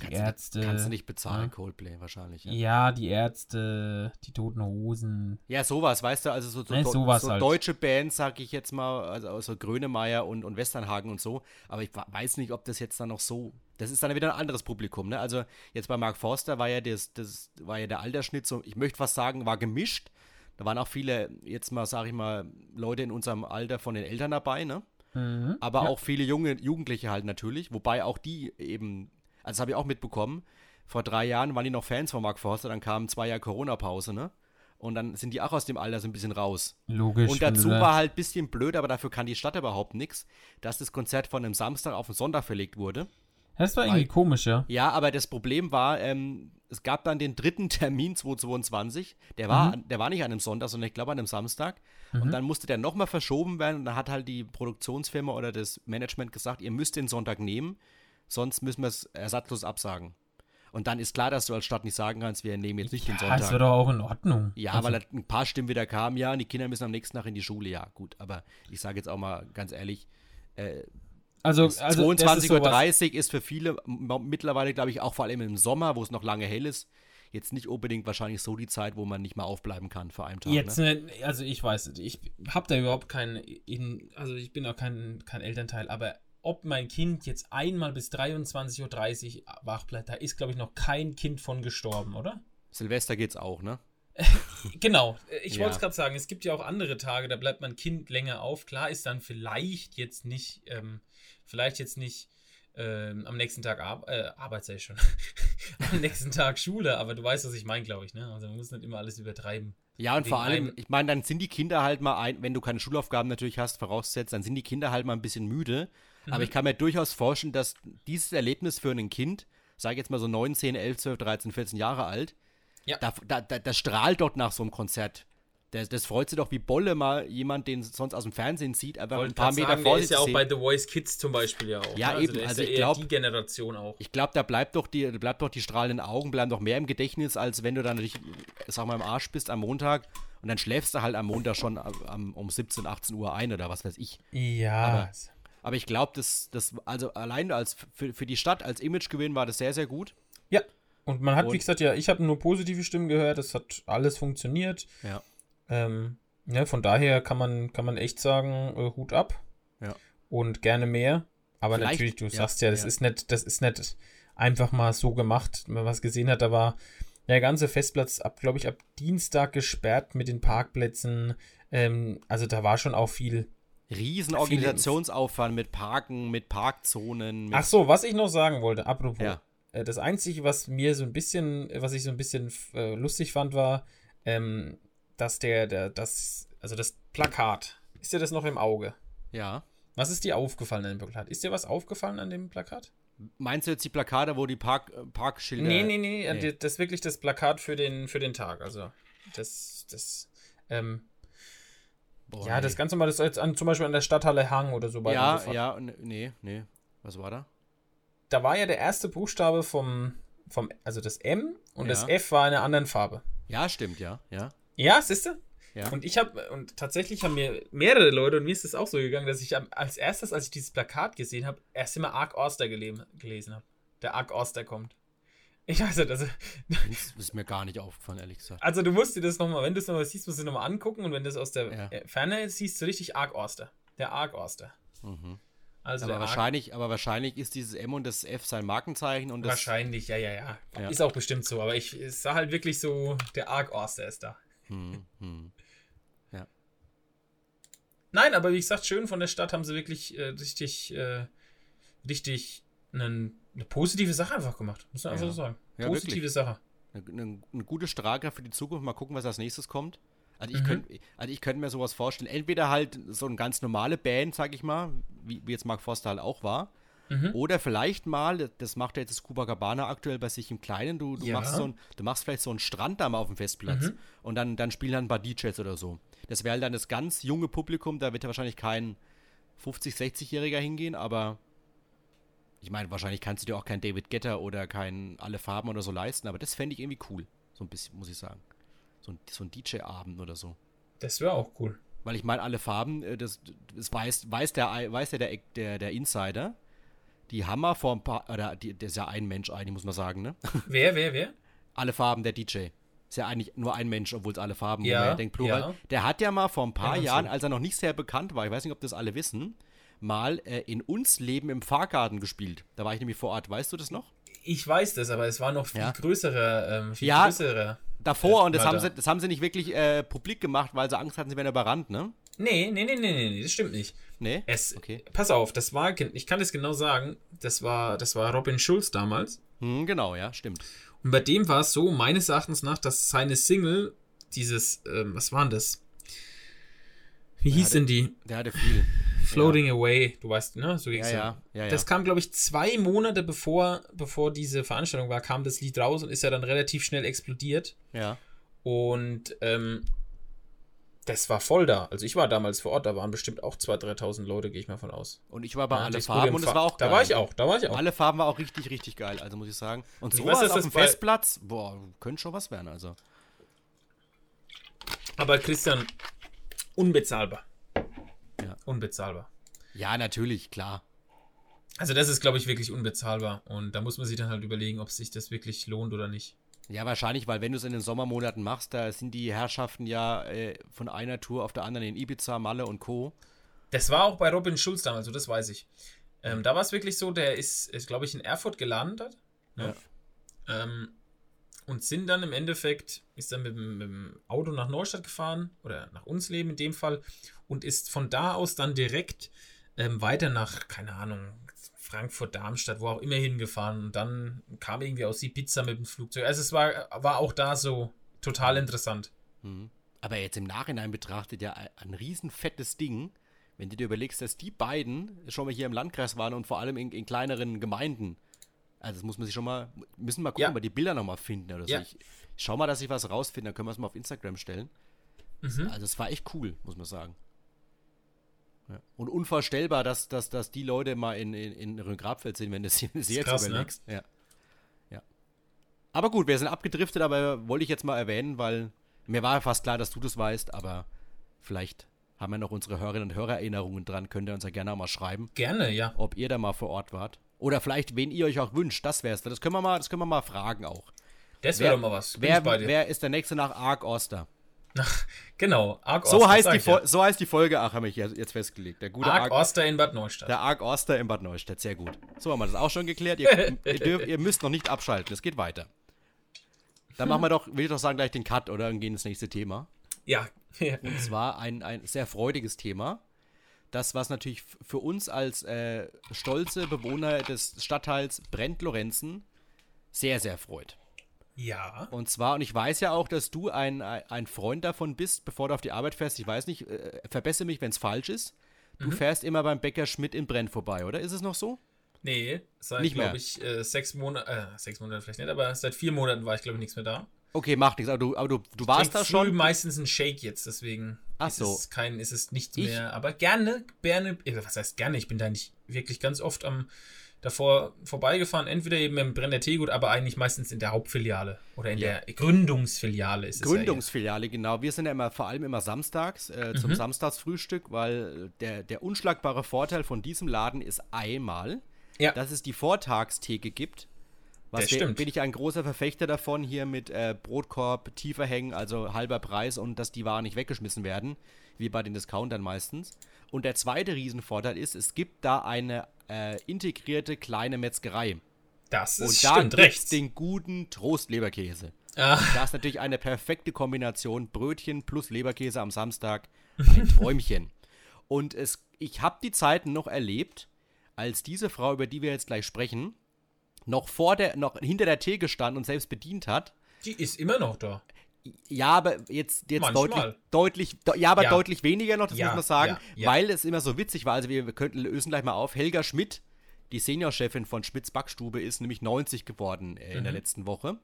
die kannst Ärzte. Du, kannst du nicht bezahlen, ja. Coldplay wahrscheinlich. Ja. ja. die Ärzte, die Toten Hosen. Ja, sowas, weißt du, also so, so, Nee, sowas so halt. deutsche Bands, sag ich jetzt mal, also so Grönemeyer und, und Westernhagen und so, aber ich weiß nicht, ob das jetzt dann noch so, das ist dann wieder ein anderes Publikum, ne? Also jetzt bei Mark Forster war ja das, das war ja der Altersschnitt so, ich möchte fast sagen, war gemischt. Da waren auch viele, jetzt mal, sag ich mal, Leute in unserem Alter von den Eltern dabei, ne? Mhm. Aber ja. auch viele junge Jugendliche halt natürlich, wobei auch die eben, also das habe ich auch mitbekommen, vor drei Jahren waren die noch Fans von Mark Forster, dann kamen zwei Jahre Corona-Pause, ne? Und dann sind die auch aus dem Alter so ein bisschen raus. Logisch. Und dazu war halt ein bisschen blöd, aber dafür kann die Stadt überhaupt nichts, dass das Konzert von einem Samstag auf den Sonntag verlegt wurde. Das war irgendwie weil- komisch, ja. Ja, aber das Problem war, ähm, es gab dann den dritten Termin 2022. Der war, Mhm. der war nicht an einem Sonntag, sondern ich glaube an einem Samstag. Und dann musste der nochmal verschoben werden. Und dann hat halt die Produktionsfirma oder das Management gesagt, ihr müsst den Sonntag nehmen, sonst müssen wir es ersatzlos absagen. Und dann ist klar, dass du als Stadt nicht sagen kannst, wir nehmen jetzt nicht den Ja, das Sonntag. war doch auch in Ordnung. Ja, Also, weil ein paar Stimmen wieder kamen, ja, und die Kinder müssen am nächsten Tag in die Schule, ja, gut. Aber ich sage jetzt auch mal ganz ehrlich, also, also das ist 22.30 sowas- Uhr ist für viele mittlerweile, glaube ich, auch vor allem im Sommer, wo es noch lange hell ist, jetzt nicht unbedingt wahrscheinlich so die Zeit, wo man nicht mehr aufbleiben kann für einen Tag. Jetzt, ne? ne, also ich weiß ich habe da überhaupt keinen, in, also ich bin auch kein, kein Elternteil, aber ob mein Kind jetzt einmal bis 23.30 Uhr wach bleibt, da ist, glaube ich, noch kein Kind von gestorben, oder? Silvester geht's auch, ne? Genau, ich Ja. wollte es gerade sagen, es gibt ja auch andere Tage, da bleibt mein Kind länger auf. Klar ist dann vielleicht jetzt nicht, ähm, vielleicht jetzt nicht ähm, am nächsten Tag Ar äh, Arbeit, sei ich schon, am nächsten Tag Schule, aber du weißt, was ich meine, glaube ich, ne? Also man muss nicht immer alles übertreiben. Ja, und vor allem, ich meine, dann sind die Kinder halt mal ein, wenn du keine Schulaufgaben natürlich hast, voraussetzt, dann sind die Kinder halt mal ein bisschen müde. Aber Mhm. ich kann mir durchaus vorstellen, dass dieses Erlebnis für ein Kind, sag jetzt mal so 9, 10, 11, 12, 13, 14 Jahre alt, Ja. da, da, da, das strahlt dort nach so einem Konzert. Das, das freut sich doch wie Bolle mal jemand, den sonst aus dem Fernsehen sieht, einfach ein paar Meter sagen, vor sich ist ja auch sehen. bei The Voice Kids zum Beispiel ja auch. Ja, ne? eben, Der ist also ja ich eher glaub- die Generation auch. Ich glaube, da bleibt doch, die, bleibt doch die strahlenden Augen, bleiben doch mehr im Gedächtnis, als wenn du dann natürlich, sag mal, im Arsch bist am Montag und dann schläfst du halt am Montag schon am, um 17, 18 Uhr ein oder was weiß ich. Ja. Aber- Aber ich glaube, das, das, also allein als für, für die Stadt als Imagegewinn war das sehr, sehr gut. ja. Und man hat, wie Und- gesagt, ja, ich habe nur positive Stimmen gehört, es hat alles funktioniert. Ja. Ähm, ja, von daher kann man, kann man echt sagen, äh, Hut ab. Ja. Und gerne mehr. Aber Vielleicht- natürlich, du ja, sagst ja, das ja. ist nicht, das ist nicht einfach mal so gemacht. Wenn man was gesehen hat, da war der ganze Festplatz ab, glaube ich, ab Dienstag gesperrt mit den Parkplätzen. Ähm, also da war schon auch viel. Riesen Organisationsaufwand mit Parken, mit Parkzonen. Mit, Ach so, was ich noch sagen wollte, apropos. Ja. Äh, Das Einzige, was mir so ein bisschen, was ich so ein bisschen äh, lustig fand, war, ähm, dass der, der, das, also das Plakat, ist dir das noch im Auge? ja. Was ist dir aufgefallen an dem Plakat? Ist dir was aufgefallen an dem Plakat? Meinst du jetzt die Plakate, wo die Park, äh, Parkschilder. nee, nee, nee, nee. Das ist wirklich das Plakat für den, für den Tag. Also, das, das, ähm, Boah, ja, nee. das ganz normal, das jetzt an, zum Beispiel an der Stadthalle Hang oder so bei Ja, Autofahrt. ja, nee, nee. Was war da? Da war ja der erste Buchstabe vom, vom also das M und das Ja. F war in einer anderen Farbe. Ja, stimmt, ja, ja. Ja, siehst du? Ja. Und ich habe, und tatsächlich haben mir mehrere Leute, und mir ist es auch so gegangen, dass ich als erstes, als ich dieses Plakat gesehen habe, erst immer Ark Oster gele- gelesen habe. Der Ark Oster kommt. Ich weiß nicht, also, Das ist mir gar nicht aufgefallen, ehrlich gesagt. also du musst dir das nochmal, wenn du es nochmal siehst, musst du es nochmal angucken und wenn du es aus der Ja. äh, Ferne siehst, du richtig Ark Oster. Der Ark Oster. Mhm. Also Aber wahrscheinlich, aber wahrscheinlich ist dieses M und das F sein Markenzeichen und das. wahrscheinlich, ja, ja, ja, Ja. Ist auch bestimmt so, aber ich es sah halt wirklich so, der Ark Oster ist da. Hm, hm. Nein, aber wie gesagt, schön von der Stadt haben sie wirklich äh, richtig, äh, richtig einen, eine positive Sache einfach gemacht. Muss man einfach Ja. so sagen. Ja, positive wirklich. Sache. Eine, eine, eine gute Strahlkraft für die Zukunft. Mal gucken, was als nächstes kommt. Also ich Mhm. könnte also ich könnte mir sowas vorstellen. Entweder halt so eine ganz normale Band, sag ich mal, wie, wie jetzt Mark Forster halt auch war. Mhm. Oder vielleicht mal, das macht ja jetzt das Copacabana aktuell bei sich im Kleinen, du, du, Ja. machst so ein, du machst vielleicht so einen Strand da mal auf dem Festplatz Mhm. und dann, dann spielen dann ein paar DJs oder so. Das wäre dann das ganz junge Publikum, da wird ja wahrscheinlich kein 50-, 60-Jähriger hingehen, aber ich meine, wahrscheinlich kannst du dir auch kein David Getter oder kein Alle Farben oder so leisten, aber das fände ich irgendwie cool. So ein bisschen, muss ich sagen. So ein, so ein DJ-Abend oder so. Das wäre auch cool. Weil ich meine, alle Farben, äh, das, das weiß, weiß der, weiß der, der, der, der Insider, die Hammer vor ein paar, oder die, das ist ja ein Mensch eigentlich, muss man sagen, ne? Wer, wer, wer? Alle Farben der DJ. Ist ja eigentlich nur ein Mensch, obwohl es alle Farben, Ja, ja denkt, Plural. ja. Der hat ja mal vor ein paar Ja, Jahren, so. als er noch nicht sehr bekannt war, ich weiß nicht, ob das alle wissen, mal äh, in uns Leben im Fahrgarten gespielt. Da war ich nämlich vor Ort, weißt du das noch? Ich weiß das, aber es war noch viel Ja. größerer, ähm, viel Ja. größerer. Davor, Äh, und das haben, sie, das haben sie nicht wirklich äh, publik gemacht, weil sie Angst hatten, sie werden überrannt, ne? Nee, nee, nee, nee, nee, nee, das stimmt nicht. Nee? Es, Okay. Pass auf, das war, ich kann das genau sagen, das war, das war Robin Schulz damals. Hm, genau, ja, stimmt. Und bei dem war es so, meines Erachtens nach, dass seine Single, dieses, ähm, was waren das? Wie hieß hatte- denn die? Der hatte viel. Floating Away, du weißt, ne? So Ja, ging's ja, ja, ja. Das kam, glaube ich, zwei Monate bevor, bevor diese Veranstaltung war, kam das Lied raus und ist ja dann relativ schnell explodiert. ja. Und ähm, das war voll da. Also ich war damals vor Ort, da waren bestimmt auch 2.000, 3.000 Leute, gehe ich mal von aus. Und ich war bei Ja, alle Farben und es war auch Da geil. war ich auch, da war ich auch. Alle Farben war auch richtig, richtig geil, also muss ich sagen. Und sowas weiß, dass auf dem Festplatz, boah, könnte schon was werden, also. Aber Christian, unbezahlbar. Ja. Unbezahlbar. Ja, natürlich, klar. Also das ist, glaube ich, wirklich unbezahlbar. Und da muss man sich dann halt überlegen, ob sich das wirklich lohnt oder nicht. Ja, wahrscheinlich, weil wenn du es in den Sommermonaten machst, da sind die Herrschaften ja äh, von einer Tour auf der anderen in Ibiza, Malle und Co. Das war auch bei Robin Schulz damals, so das weiß ich. Ähm, da war es wirklich so, der ist, ist glaube ich, in Erfurt gelandet. Ne? Ähm, und sind dann im Endeffekt, ist dann mit, dem- mit dem Auto nach Neustadt gefahren, oder nach Unsleben in dem Fall, und ist von da aus dann direkt ähm, weiter nach, keine Ahnung, Frankfurt, Darmstadt, wo auch immer hingefahren. Und dann kam irgendwie aus Ibiza mit dem Flugzeug. Also es war, war auch da so total interessant. Mhm. Aber jetzt im Nachhinein betrachtet ja ein, riesen fettes Ding, wenn du dir überlegst, dass die beiden schon mal hier im Landkreis waren und vor allem in, in kleineren Gemeinden. Also das muss man sich schon mal, müssen wir mal gucken, Ja. ob wir die Bilder nochmal finden oder so. Ja. Ich, ich schau mal, dass ich was rausfinde, dann können wir es mal auf Instagram stellen. Mhm. Also es war echt cool, muss man sagen. Ja. Und unvorstellbar, dass, dass, dass die Leute mal in, in, in Rhön-Grabfeld sind, wenn du dir jetzt krass, ne? überlegst. Ja. ja. Aber gut, wir sind abgedriftet, aber wollte ich jetzt mal erwähnen, weil mir war ja fast klar, dass du das weißt, aber vielleicht haben wir noch unsere Hörerinnen und Hörer Erinnerungen dran, könnt ihr uns ja gerne auch mal schreiben, Gerne, ja. ob ihr da mal vor Ort wart. Oder vielleicht, wen ihr euch auch wünscht, das wär's. Das können wir mal, das können wir mal fragen auch. Das wäre doch mal was. Wer, wer ist der nächste nach Ark Oster? Genau, So Oster, heißt, sag die ja. So heißt die Folge, ach, habe ich jetzt festgelegt. Der gute Arc Ark, Oster in Bad Neustadt. der Ark Oster in Bad Neustadt, sehr gut. So haben wir das auch schon geklärt. Ihr, ihr, dürft, ihr müsst noch nicht abschalten, es geht weiter. Dann machen wir doch, will ich doch sagen, gleich den Cut oder und gehen ins nächste Thema. Ja. Und zwar ein, ein sehr freudiges Thema. Das, was natürlich für uns als äh, stolze Bewohner des Stadtteils Brent-Lorenzen sehr, sehr freut. Ja. Und zwar, und ich weiß ja auch, dass du ein, ein Freund davon bist, bevor du auf die Arbeit fährst. Ich weiß nicht, äh, verbessere mich, wenn es falsch ist. Du fährst immer beim Bäcker Schmidt in Brenn vorbei, oder? Ist es noch so? Nee, seit, Nicht glaube ich, äh, sechs Monaten, äh, sechs Monate vielleicht nicht, aber seit vier Monaten war ich, glaube ich, nichts mehr da. Okay, macht nichts. Aber du, aber du, du warst da schon. meistens ein Shake jetzt, deswegen Ach ist, so. es kein, ist es nichts Ich- mehr. Aber gerne, gerne, äh, was heißt gerne? Ich bin da nicht wirklich ganz oft am davor vorbeigefahren, entweder eben im Brenner Teegut, aber eigentlich meistens in der Hauptfiliale oder in Ja. der Gründungsfiliale ist es Gründungsfiliale, genau. Wir sind ja immer vor allem immer samstags äh, zum Mhm. Samstagsfrühstück, weil der, der unschlagbare Vorteil von diesem Laden ist einmal, Ja. dass es die Vortagstheke gibt. Was wir- bin ich ein großer Verfechter davon, hier mit äh, Brotkorb tiefer hängen, also halber Preis und dass die Waren nicht weggeschmissen werden, wie bei den Discountern meistens. Und der zweite Riesenvorteil ist, es gibt da eine äh, integrierte kleine Metzgerei. Das Und ist da stimmt, rechts. den guten Trostleberkäse. Ah, Da ist natürlich eine perfekte Kombination Brötchen plus Leberkäse am Samstag. Ein Träumchen. Und es, ich habe die Zeiten noch erlebt, als diese Frau, über die wir jetzt gleich sprechen, noch vor der, noch hinter der Theke stand und selbst bedient hat. die ist immer noch da. Ja, aber jetzt, jetzt Manchmal. deutlich, deutlich, de, ja, aber Ja. deutlich weniger noch, das Ja, muss man sagen, ja, weil es immer so witzig war. Also wir, wir könnten lösen gleich mal auf. Helga Schmidt, die Seniorchefin von Schmidts Backstube, ist nämlich 90 geworden äh, in Mhm. der letzten Woche.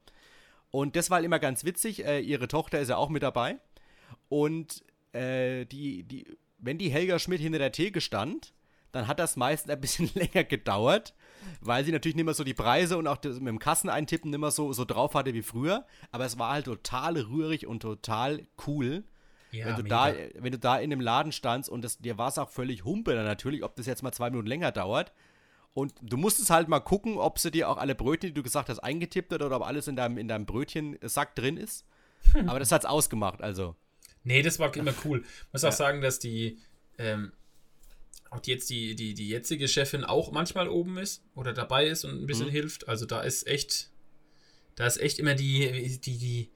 Und das war immer ganz witzig. Äh, ihre Tochter ist ja auch mit dabei. Und äh, die, die, wenn die Helga Schmidt hinter der Theke stand, dann hat das meistens ein bisschen länger gedauert, weil sie natürlich nicht mehr so die Preise und auch das mit dem Kasseneintippen nicht mehr so, so drauf hatte wie früher. Aber es war halt total rührig und total cool, Ja, wenn, du mega. da, wenn du da in dem Laden standst und das, dir war es auch völlig humpe natürlich, ob das jetzt mal zwei Minuten länger dauert. Und du musstest halt mal gucken, ob sie dir auch alle Brötchen, die du gesagt hast, eingetippt hat oder ob alles in deinem, in deinem Brötchensack drin ist. Aber das hat's ausgemacht, also. Nee, das war immer cool. Muss auch sagen, dass die, ähm, auch jetzt die, die, die jetzige Chefin auch manchmal oben ist oder dabei ist und ein bisschen Mhm. hilft. Also da ist echt, da ist echt immer die, die, die,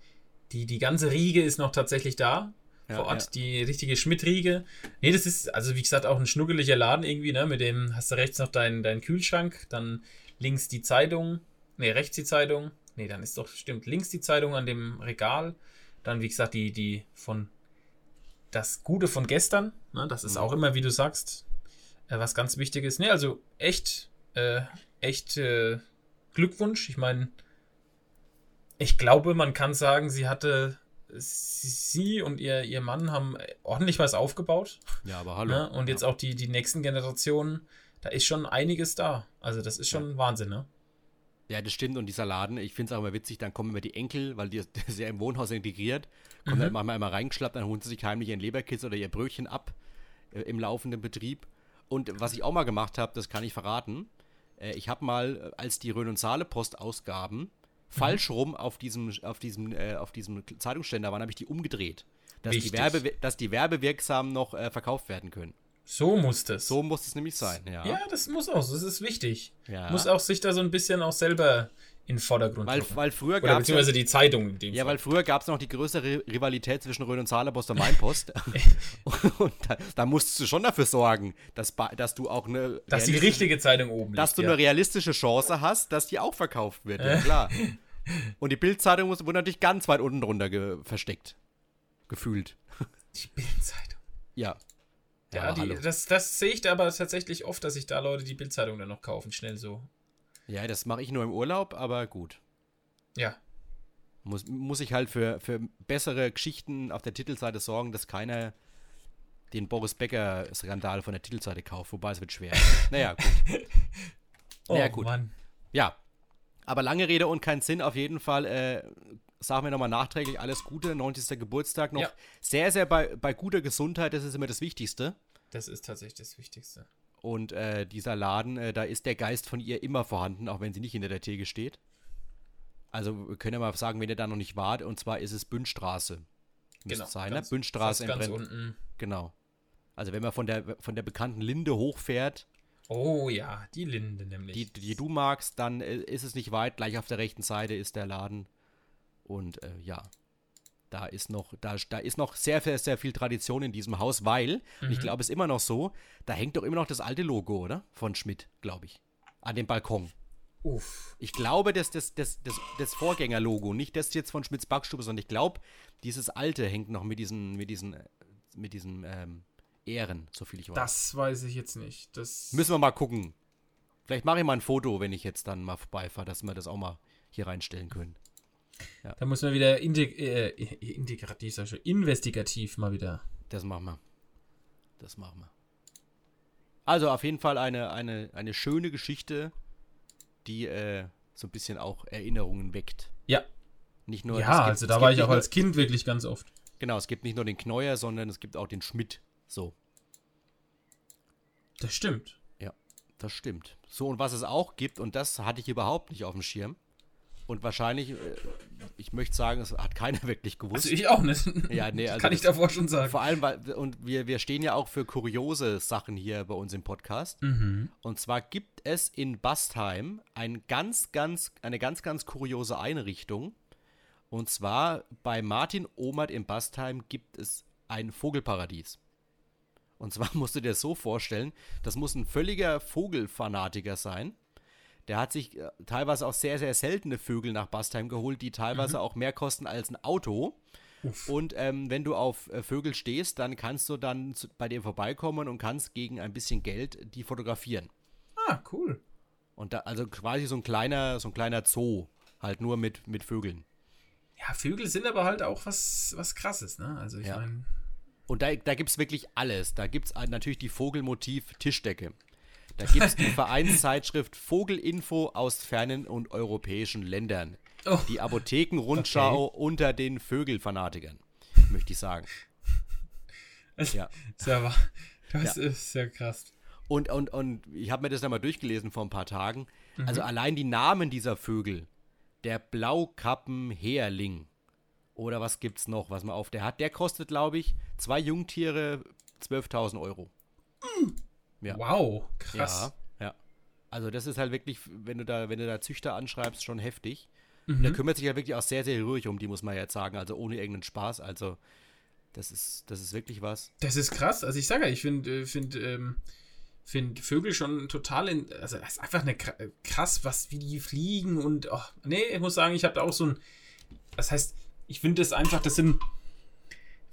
die, die ganze Riege ist noch tatsächlich da. Ja, vor Ort, ja. die richtige Schmidt-Riege. Nee, das ist, also wie gesagt, auch ein schnuckeliger Laden irgendwie, ne? Mit dem hast du rechts noch deinen, deinen Kühlschrank, dann links die Zeitung, nee, rechts die Zeitung. Nee, dann ist doch, stimmt, links die Zeitung an dem Regal. Dann, wie gesagt, die, die von das Gute von gestern, ne? Das ist Mhm. auch immer, wie du sagst, äh, was ganz wichtig ist. Nee, also echt, äh, echt äh, Glückwunsch. Ich meine, ich glaube, man kann sagen, sie hatte, sie und ihr, ihr Mann haben ordentlich was aufgebaut. Ja, aber hallo. Ne? Und jetzt auch die, die nächsten Generationen, da ist schon einiges da. Also das ist schon Wahnsinn, ne? Ja, das stimmt. Und dieser Laden, ich finde es auch immer witzig, dann kommen immer die Enkel, weil die ist ja im Wohnhaus integriert, kommen Mhm. halt manchmal einmal reingeschlappt, dann holen sie sich heimlich ihren Leberkiss oder ihr Brötchen ab äh, im laufenden Betrieb. Und was ich auch mal gemacht habe, das kann ich verraten. Äh, ich habe mal, äh, als die Rhön und Saale Post ausgaben, falsch rum auf diesem, auf diesem, äh, auf diesem Zeitungsständer waren, habe ich die umgedreht. Dass die. Werbe, dass die werbewirksam noch äh, verkauft werden können. So muss das. So muss es nämlich sein, ja. Ja, das muss auch, das ist wichtig. Ja. Muss auch sich da so ein bisschen auch selber in den Vordergrund weil, rücken. weil früher Oder gab es beziehungsweise die Zeitung in dem Ja, Fall. weil früher gab es noch die größere Rivalität zwischen Rhön und Saale Post und Mainpost. und da, da musst du schon dafür sorgen, dass, dass du auch eine Dass die richtige Zeitung oben dass liegt. du ja. eine realistische Chance hast, dass die auch verkauft wird. Ja, klar. Und die Bildzeitung wurde natürlich ganz weit unten drunter ge versteckt. Gefühlt. Die Bildzeitung. Ja. Ja, die, das, das sehe ich da aber tatsächlich oft, dass sich da Leute die Bildzeitung dann noch kaufen, schnell so. Ja, das mache ich nur im Urlaub, aber gut. Ja, Muss, muss ich halt für, für bessere Geschichten auf der Titelseite sorgen, dass keiner den Boris Becker-Skandal von der Titelseite kauft, wobei es wird schwer. naja, gut. oh Ja, gut. Mann. Ja, aber lange Rede und kein Sinn. Auf jeden Fall äh, sagen wir nochmal nachträglich alles Gute. 90. Geburtstag noch. Ja. Sehr, sehr bei, bei guter Gesundheit, das ist immer das Wichtigste. Das ist tatsächlich das Wichtigste. Und äh, dieser Laden, äh, da ist der Geist von ihr immer vorhanden, auch wenn sie nicht hinter der Theke steht. Also wir können ja mal sagen, wenn ihr da noch nicht wart, und zwar ist es Bündstraße. Genau. es sein, ne? ganz- Bündstraße fast im ganz unten. Genau. Also wenn man von der, von der bekannten Linde hochfährt, Oh ja, die Linde nämlich. die, die du magst, dann äh, ist es nicht weit. Gleich auf der rechten Seite ist der Laden. Und äh, ja, da ist noch, da, da ist noch sehr, sehr, sehr viel Tradition in diesem Haus, weil, Mhm. ich glaube, es ist immer noch so, da hängt doch immer noch das alte Logo, oder? Von Schmidt, glaube ich. An dem Balkon. Uff. Ich glaube, das, das, das, das, das Vorgängerlogo, nicht das jetzt von Schmidts Backstube, sondern ich glaube, dieses alte hängt noch mit diesen, mit diesen, äh, mit diesen ähm, Ehren, so viel ich weiß. Das weiß ich jetzt nicht. Das Müssen wir mal gucken. Vielleicht mache ich mal ein Foto, wenn ich jetzt dann mal vorbeifahre, dass wir das auch mal hier reinstellen können. Da muss man wieder integ äh, integrativ, sag ich schon, investigativ mal wieder. Das machen wir. Das machen wir. Also auf jeden Fall eine, eine, eine schöne Geschichte, die äh, so ein bisschen auch Erinnerungen weckt. Ja. Nicht nur. ja, gibt- also da war ich auch als Kind wirklich ganz oft. Genau, es gibt nicht nur den Kneuer, sondern es gibt auch den Schmidt. So, Das stimmt. das stimmt. So, und was es auch gibt, und das hatte ich überhaupt nicht auf dem Schirm. Und wahrscheinlich, äh, ich möchte sagen, es hat keiner wirklich gewusst. Also ich auch nicht. Ja, nee, Das also kann ich davor schon sagen. Vor allem, weil, und wir, wir stehen ja auch für kuriose Sachen hier bei uns im Podcast. Mhm. Und zwar gibt es in Bastheim ein ganz, ganz, eine ganz, ganz kuriose Einrichtung. Und zwar bei Martin Omert in Bastheim gibt es ein Vogelparadies. Und zwar musst du dir das so vorstellen, das muss ein völliger Vogelfanatiker sein. Der hat sich äh, teilweise auch sehr, sehr seltene Vögel nach Bastheim geholt, die teilweise auch mehr kosten als ein Auto. Uff. Und ähm, wenn du auf äh, Vögel stehst, dann kannst du dann zu, bei dir vorbeikommen und kannst gegen ein bisschen Geld die fotografieren. Ah, cool. Und da, also quasi so ein kleiner, so ein kleiner Zoo, halt nur mit, mit Vögeln. Ja, Vögel sind aber halt auch was, was krasses, ne? Also ich Ja. meine. Und da, da gibt es wirklich alles. Da gibt es natürlich die Vogelmotiv-Tischdecke. Da gibt es die Vereinszeitschrift Vogelinfo aus fernen und europäischen Ländern. Oh, Die Apothekenrundschau unter den Vögelfanatikern, möchte ich sagen. Ja. ja, wahr. das ist ja krass. Und, und, und ich habe mir das nochmal durchgelesen vor ein paar Tagen. Also allein die Namen dieser Vögel. Der Blaukappenhäherling. Oder was gibt's noch, was man auf der hat? Der kostet, glaube ich, zwei Jungtiere 12.000 Euro. Ja. Wow, krass. Ja, ja. Also das ist halt wirklich, wenn du da, wenn du da Züchter anschreibst, schon heftig. Mhm. Und der kümmert sich ja wirklich auch sehr, sehr ruhig um die, muss man jetzt sagen. Also ohne irgendeinen Spaß. Also das ist, das ist wirklich was. Das ist krass. Also ich sage ja, ich finde äh, find, ähm, find Vögel schon total in, also es ist einfach eine kra- krass, was wie die fliegen und oh, nee, ich muss sagen, ich habe da auch so ein das heißt, ich finde das einfach, das sind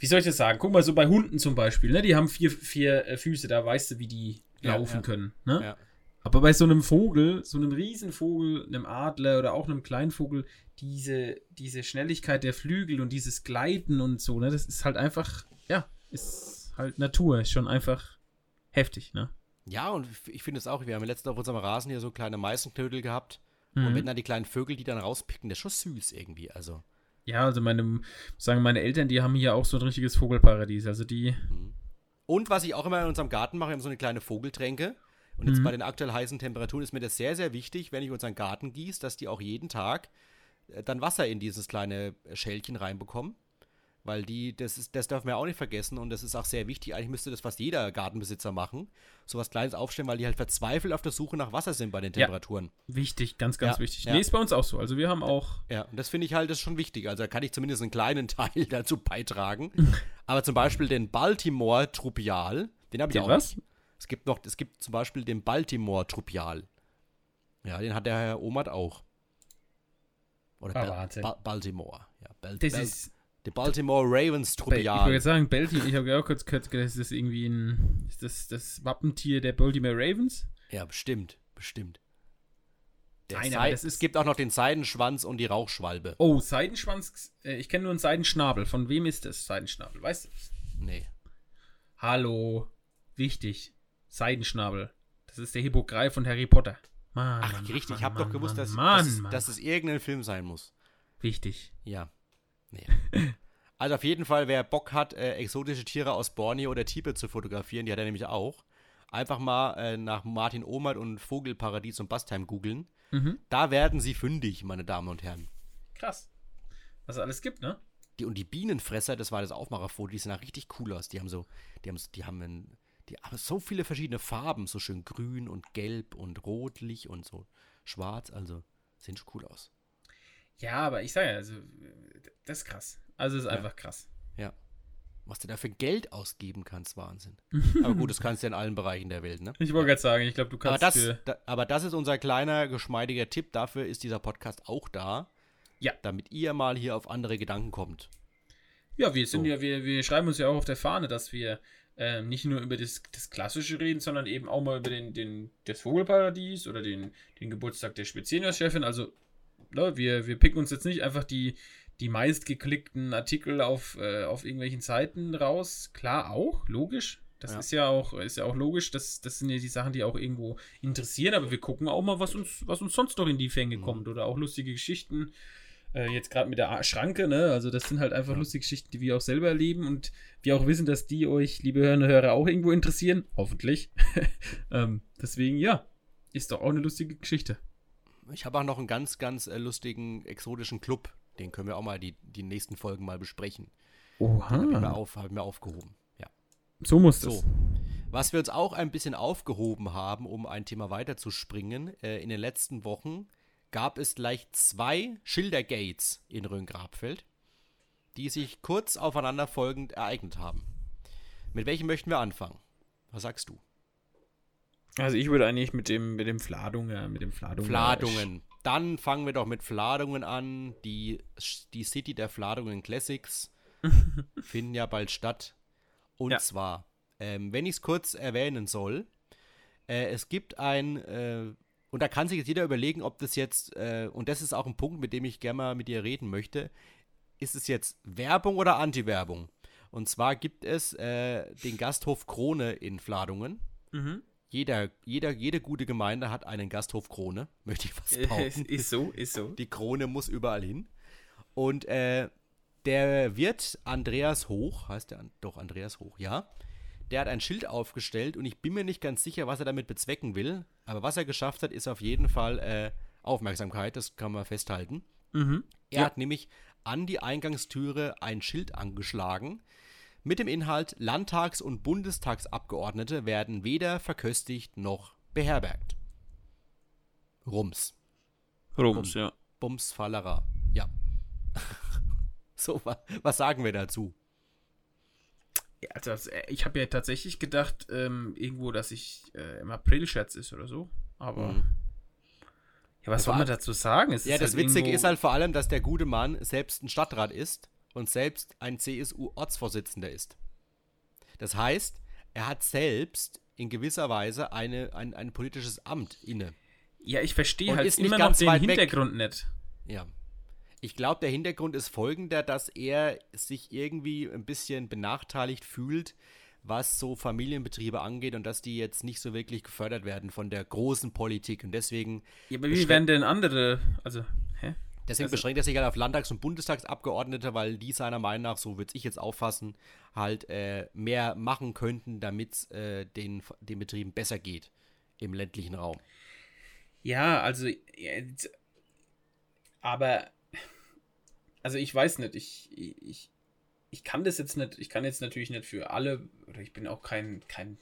wie soll ich das sagen? Guck mal, so bei Hunden zum Beispiel, ne? Die haben vier, vier äh, Füße, da weißt du, wie die Ja, laufen ja. können. Ne? Ja. Aber bei so einem Vogel, so einem Riesenvogel, einem Adler oder auch einem kleinen Vogel, diese, diese Schnelligkeit der Flügel und dieses Gleiten und so, ne, das ist halt einfach, ja, ist halt Natur, ist schon einfach heftig, ne? Ja, und ich finde es auch, wir haben letztens auf unserem Rasen hier so kleine Meißenknödel gehabt. Und Mhm. wenn dann die kleinen Vögel, die dann rauspicken, das ist schon süß irgendwie. Also, Ja, also meine, sagen, meine Eltern, die haben hier auch so ein richtiges Vogelparadies. Also die, Und was ich auch immer in unserem Garten mache, wir haben so eine kleine Vogeltränke. Und jetzt Mhm. bei den aktuell heißen Temperaturen ist mir das sehr, sehr wichtig, wenn ich unseren Garten gieße, dass die auch jeden Tag äh, dann Wasser in dieses kleine Schälchen reinbekommen. Weil die, das ist, das darf man ja auch nicht vergessen und das ist auch sehr wichtig. Eigentlich müsste das fast jeder Gartenbesitzer machen. So was Kleines aufstellen, weil die halt verzweifelt auf der Suche nach Wasser sind bei den Ja. Temperaturen. wichtig, ganz, ganz Ja, wichtig. ja. Nee, ist bei uns auch so. Also wir haben auch, Ja, und das finde ich halt das ist schon wichtig. Also da kann ich zumindest einen kleinen Teil dazu beitragen. Aber zum Beispiel den Baltimore Trupial, den habe ich Den auch was? nicht. Es gibt noch, es gibt zum Beispiel den Baltimore Trupial. Ja, den hat der Herr Omat auch. Oder Ah, Bal- Baltimore. Ja, Bal das Bal ist, der Baltimore Ravens ich wollte sagen, Baltimore, ich habe ja auch kurz gehört, das ist irgendwie ein, ist das das Wappentier der Baltimore Ravens? Ja, bestimmt, bestimmt. Nein, Sei- aber das es gibt auch noch den Seidenschwanz und die Rauchschwalbe. Oh, Seidenschwanz, äh, ich kenne nur einen Seidenschnabel. Von wem ist das, Seidenschnabel? Weißt du? Nee. Hallo, wichtig, Seidenschnabel. Das ist der Hippogreif von Harry Potter. Mann, Ach, Mann, richtig, Mann, ich habe doch gewusst, dass, dass, dass es irgendein Film sein muss. Wichtig. Ja. Nee. also auf jeden Fall, wer Bock hat, äh, exotische Tiere aus Borneo oder Tibet zu fotografieren, die hat er nämlich auch, einfach mal äh, nach Martin Omert und Vogelparadies und Bastheim googeln. Mhm. Da werden sie fündig, meine Damen und Herren. Krass. Was es alles gibt, ne? Die, und die Bienenfresser, das war das Aufmacherfoto, die sehen auch richtig cool aus. Die haben so, die haben, die haben, ein, die haben so viele verschiedene Farben, so schön grün und gelb und rotlich und so schwarz, also sehen schon cool aus. Ja, aber ich sage ja, also, das ist krass. Also, es ist einfach krass. Ja. Was du da für Geld ausgeben kannst, Wahnsinn. Aber gut, das kannst du ja in allen Bereichen der Welt, ne? Ich wollte gerade sagen, ich glaube, du Aber kannst das, für. da, aber das ist unser kleiner, geschmeidiger Tipp. Dafür ist dieser Podcast auch da. Ja. Damit ihr mal hier auf andere Gedanken kommt. Ja, wir sind So. ja, wir, wir schreiben uns ja auch auf der Fahne, dass wir ähm, nicht nur über das, das Klassische reden, sondern eben auch mal über den, den, das Vogelparadies oder den, den Geburtstag der Spezienchefin. Also, ne, wir, wir picken uns jetzt nicht einfach die, die meistgeklickten Artikel auf, äh, auf irgendwelchen Seiten raus. Klar auch, logisch. Das Ja. ist ja auch, ist ja auch logisch, das, das sind ja die Sachen, die auch irgendwo interessieren, aber wir gucken auch mal, was uns, was uns sonst noch in die Fänge Mhm. kommt. Oder auch lustige Geschichten. Äh, jetzt gerade mit der Schranke, ne? Also das sind halt einfach Ja. lustige Geschichten, die wir auch selber erleben und wir auch wissen, dass die euch, liebe und Hörer, auch irgendwo interessieren. Hoffentlich. ähm, deswegen, ja, ist doch auch eine lustige Geschichte. Ich habe auch noch einen ganz, ganz äh, lustigen, exotischen Club. Den können wir auch mal die, die nächsten Folgen mal besprechen. Den habe ich, mir auf, hab ich mir aufgehoben. Ja. So muss So. das. Was wir uns auch ein bisschen aufgehoben haben, um ein Thema weiterzuspringen, äh, in den letzten Wochen gab es gleich zwei Schildergates in Rhön-Grabfeld, die sich kurz aufeinanderfolgend ereignet haben. Mit welchem möchten wir anfangen? Was sagst du? Also ich würde eigentlich mit dem, mit dem Fladungen, mit dem Fladungen. Fladungen. Dann fangen wir doch mit Fladungen an. Die, die City der Fladungen Classics finden ja bald statt. Und Ja. zwar, ähm, wenn ich es kurz erwähnen soll, äh, es gibt ein, äh, und da kann sich jetzt jeder überlegen, ob das jetzt, äh, und das ist auch ein Punkt, mit dem ich gerne mal mit dir reden möchte, ist es jetzt Werbung oder Anti-Werbung? Und zwar gibt es äh, den Gasthof Krone in Fladungen. Mhm. Jeder, jeder, jede gute Gemeinde hat einen Gasthof Krone, möchte ich fast behaupten. ist so, ist so. Die Krone muss überall hin. Und äh, der Wirt Andreas Hoch, heißt der doch Andreas Hoch, ja, der hat ein Schild aufgestellt und ich bin mir nicht ganz sicher, was er damit bezwecken will. Aber was er geschafft hat, ist auf jeden Fall äh, Aufmerksamkeit, das kann man festhalten. Mhm. Er Ja. hat nämlich an die Eingangstüre ein Schild angeschlagen mit dem Inhalt Landtags- und Bundestagsabgeordnete werden weder verköstigt noch beherbergt. Rums. Rums, ja. Bums Fallera. Ja. so, wa was sagen wir dazu? Ja, Also, das- äh, ich habe ja tatsächlich gedacht, ähm, irgendwo, dass ich äh, im April-Scherz ist oder so. Aber. Mhm. Ja, was soll man dazu sagen? Es Ja, ist das halt Witzige irgendwo- ist halt vor allem, dass der gute Mann selbst ein Stadtrat ist und selbst ein CSU-Ortsvorsitzender ist. Das heißt, er hat selbst in gewisser Weise eine, ein, ein politisches Amt inne. Ja, ich verstehe halt ist immer noch den weit weg. Hintergrund nicht. Ja. Ich glaube, der Hintergrund ist folgender, dass er sich irgendwie ein bisschen benachteiligt fühlt, was so Familienbetriebe angeht und dass die jetzt nicht so wirklich gefördert werden von der großen Politik. Und deswegen, Ja, aber wie werden denn andere, also? Deswegen Also- beschränkt er sich halt auf Landtags- und Bundestagsabgeordnete, weil die seiner Meinung nach, so würde ich jetzt auffassen, halt äh, mehr machen könnten, damit es äh, den, den Betrieben besser geht im ländlichen Raum. Ja, also, jetzt- aber, also ich weiß nicht, ich, ich, ich kann das jetzt nicht, ich kann jetzt natürlich nicht für alle, oder ich bin auch kein, kein,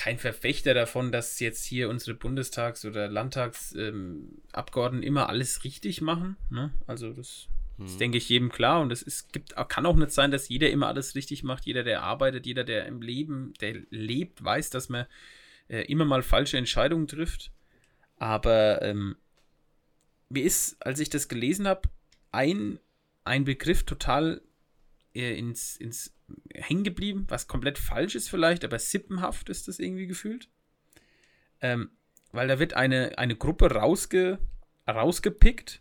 kein Verfechter davon, dass jetzt hier unsere Bundestags- oder Landtagsabgeordneten ähm, immer alles richtig machen. Ne? Also das, das denke ich jedem klar und es gibt, kann auch nicht sein, dass jeder immer alles richtig macht. Jeder, der arbeitet, jeder, der im Leben, der lebt, weiß, dass man äh, immer mal falsche Entscheidungen trifft. Aber ähm, mir ist, als ich das gelesen habe, ein, ein Begriff total ins, ins hängen geblieben, was komplett falsch ist vielleicht, aber sippenhaft ist das irgendwie gefühlt. Ähm, weil da wird eine, eine Gruppe rausge, rausgepickt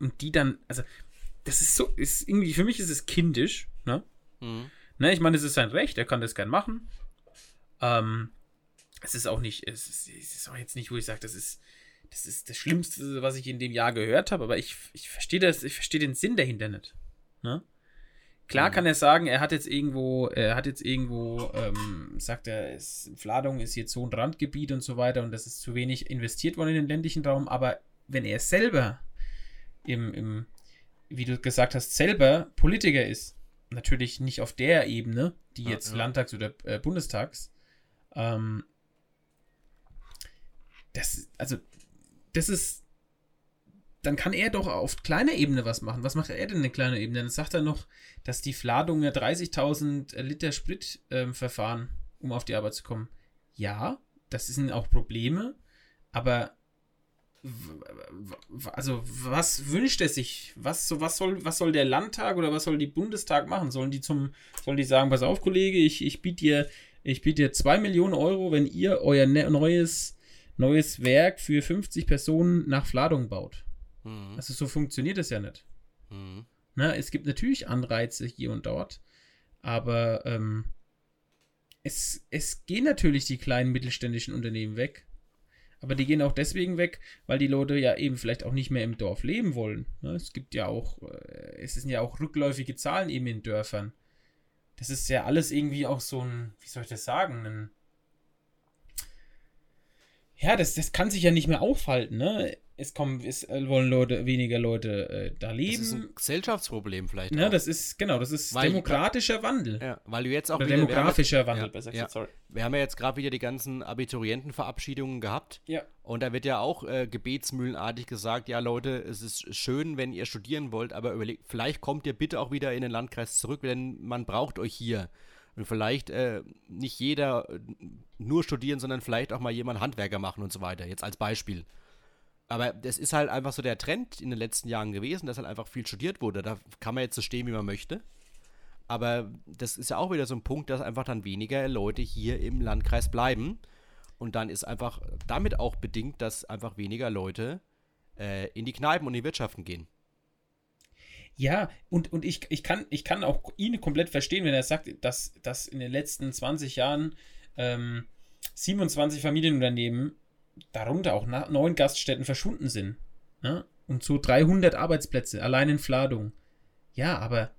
und die dann, also das ist so, ist irgendwie, für mich ist es kindisch, ne? Mhm. Ne, ich meine, es ist sein Recht, er kann das gern machen. Ähm, es ist auch nicht, es ist, es ist auch jetzt nicht, wo ich sage, das ist, das ist das Schlimmste, was ich in dem Jahr gehört habe, aber ich, ich verstehe das, ich verstehe den Sinn dahinter nicht. Ne? Klar kann er sagen, er hat jetzt irgendwo, er hat jetzt irgendwo, ähm, sagt er, es, Fladung ist jetzt so ein Randgebiet und so weiter und das ist zu wenig investiert worden in den ländlichen Raum, aber wenn er selber im, im wie du gesagt hast, selber Politiker ist, natürlich nicht auf der Ebene, die Ja, jetzt ja. Landtags- oder äh, Bundestags, ähm, das, also, das ist, dann kann er doch auf kleiner Ebene was machen. Was macht er denn in kleiner Ebene? Dann sagt er noch, dass die Fladung ja 30.000 Liter Sprit ähm, verfahren, um auf die Arbeit zu kommen. Ja, das sind auch Probleme, aber also was wünscht er sich? Was, so, was, soll, was soll der Landtag oder was soll die Bundestag machen? Sollen die zum, sollen die sagen, pass auf, Kollege, ich, ich biete dir, ich biete dir 2 Millionen Euro, wenn ihr euer ne neues, neues Werk für 50 Personen nach Fladung baut. Mhm. Also so funktioniert das ja nicht. Mhm. Ne? Es gibt natürlich Anreize hier und dort, aber ähm, es, es gehen natürlich die kleinen mittelständischen Unternehmen weg. Aber die gehen auch deswegen weg, weil die Leute ja eben vielleicht auch nicht mehr im Dorf leben wollen. Ne? Es gibt ja auch, äh, es sind ja auch rückläufige Zahlen eben in Dörfern. Das ist ja alles irgendwie auch so ein, wie soll ich das sagen, ein, ja, das, das kann sich ja nicht mehr aufhalten, ne? Es kommen, es äh, wollen Leute, weniger Leute äh, da Das leben. ist ein Gesellschaftsproblem vielleicht. Ne, auch. das ist, genau, das ist Weil- demokratischer Wandel. ja, weil du jetzt auch Oder wieder, wir haben, demografischer Wandel, ja, besser ja. gesagt, sorry. wir haben ja jetzt gerade wieder die ganzen Abiturientenverabschiedungen gehabt. Ja. Und da wird ja auch äh, gebetsmühlenartig gesagt, ja Leute, es ist schön, wenn ihr studieren wollt, aber überlegt, vielleicht kommt ihr bitte auch wieder in den Landkreis zurück, denn man braucht euch hier. Und vielleicht äh, nicht jeder äh, nur studieren, sondern vielleicht auch mal jemand Handwerker machen und so weiter, jetzt als Beispiel. Aber das ist halt einfach so der Trend in den letzten Jahren gewesen, dass halt einfach viel studiert wurde. Da kann man jetzt so stehen, wie man möchte. Aber das ist ja auch wieder so ein Punkt, dass einfach dann weniger Leute hier im Landkreis bleiben. Und dann ist einfach damit auch bedingt, dass einfach weniger Leute äh, in die Kneipen und die Wirtschaften gehen. Ja, und, und ich, ich, kann, ich kann auch ihn komplett verstehen, wenn er sagt, dass, dass in den letzten 20 Jahren ähm, 27 Familienunternehmen, darunter auch neun Gaststätten, verschwunden sind. Ne? Und so 300 Arbeitsplätze, allein in Fladung. Ja, aber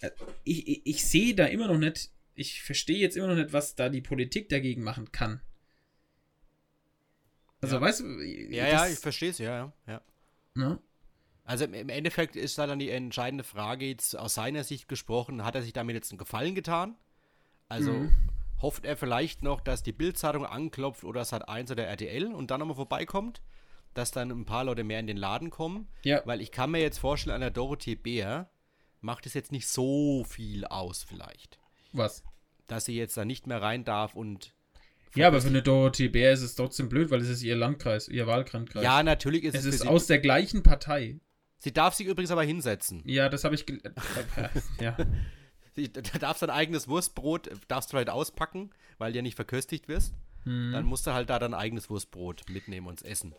äh, ich, ich, ich sehe da immer noch nicht ich verstehe jetzt immer noch nicht, was da die Politik dagegen machen kann. Also, Ja. weißt du, Ja, ja, ich verstehe es, ja, ja. ja. ne? Also im- im Endeffekt ist da dann die entscheidende Frage jetzt aus seiner Sicht gesprochen, hat er sich damit jetzt einen Gefallen getan? Also Mhm. Hofft er vielleicht noch, dass die Bildzeitung anklopft oder Sat 1 oder RTL und dann nochmal vorbeikommt, dass dann ein paar Leute mehr in den Laden kommen? Ja. Weil ich kann mir jetzt vorstellen, an der Dorothee Bär macht es jetzt nicht so viel aus vielleicht, Was? dass sie jetzt da nicht mehr rein darf und Ja, aber für eine Dorothee Bär ist es trotzdem blöd, weil es ist ihr Landkreis, ihr Wahlkreis. ja, natürlich ist es es, ist aus der gleichen Partei. sie darf sich übrigens aber hinsetzen. Ja, das habe ich. ja. Da darfst du dein eigenes Wurstbrot, äh, darfst du halt auspacken, weil du ja nicht verköstigt wirst. Hm. Dann musst du halt da dein eigenes Wurstbrot mitnehmen und essen.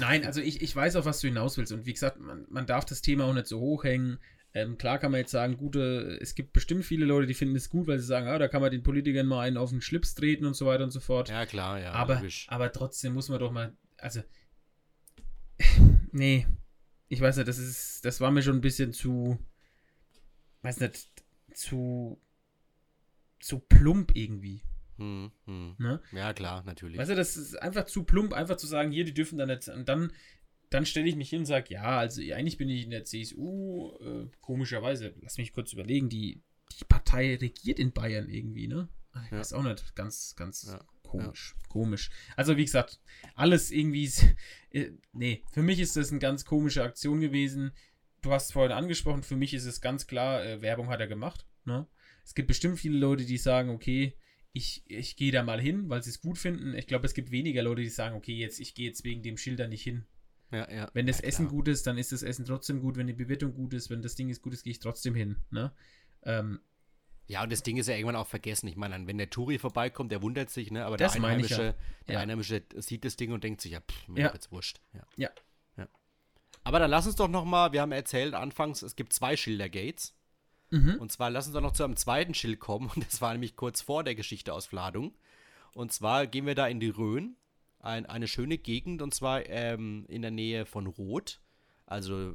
Nein, also ich, ich weiß auch, was du hinaus willst. Und wie gesagt, man, man darf das Thema auch nicht so hochhängen. Ähm, klar kann man jetzt sagen, gute, es gibt bestimmt viele Leute, die finden es gut, weil sie sagen, ah, da kann man den Politikern mal einen auf den Schlips treten und so weiter und so fort. Ja, klar, ja. aber, logisch. aber trotzdem muss man doch mal, also, nee, ich weiß nicht, das ist, das war mir schon ein bisschen zu, weiß nicht, zu, zu plump irgendwie. Hm, hm. Ne? Ja, klar, natürlich. Weißt du, das ist einfach zu plump, einfach zu sagen, hier, die dürfen da nicht. Und dann, dann stelle ich mich hin und sage, ja, also eigentlich bin ich in der CSU, äh, komischerweise, lass mich kurz überlegen, die, die Partei regiert in Bayern irgendwie, ne? Ich Ja. weiß auch nicht, ganz, ganz Ja. komisch, komisch. Also wie gesagt, alles irgendwie, äh, nee, für mich ist das eine ganz komische Aktion gewesen. Du hast es vorhin angesprochen, für mich ist es ganz klar, äh, Werbung hat er gemacht, ne? Es gibt bestimmt viele Leute, die sagen, okay, ich, ich gehe da mal hin, weil sie es gut finden. Ich glaube, es gibt weniger Leute, die sagen, okay, jetzt ich gehe jetzt wegen dem Schilder nicht hin. ja, ja. Wenn das ja, Essen gut ist, dann ist das Essen trotzdem gut. Wenn die Bewirtung gut ist, wenn das Ding ist gut ist, gehe ich trotzdem hin. Ne? Ähm, Ja, und das Ding ist ja irgendwann auch vergessen. Ich meine, wenn der Touri vorbeikommt, der wundert sich, ne? Aber der Einheimische, der. Einheimische sieht das Ding und denkt sich, ja, pff, mir Ja. jetzt wurscht. Ja. Aber dann lass uns doch noch mal, wir haben erzählt anfangs, es gibt zwei Schildergates. mhm. Und zwar lass uns doch noch zu einem zweiten Schild kommen. Und das war nämlich kurz vor der Geschichte aus Vladung. Und zwar gehen wir da in die Rhön, ein, eine schöne Gegend, und zwar ähm, in der Nähe von Roth. Also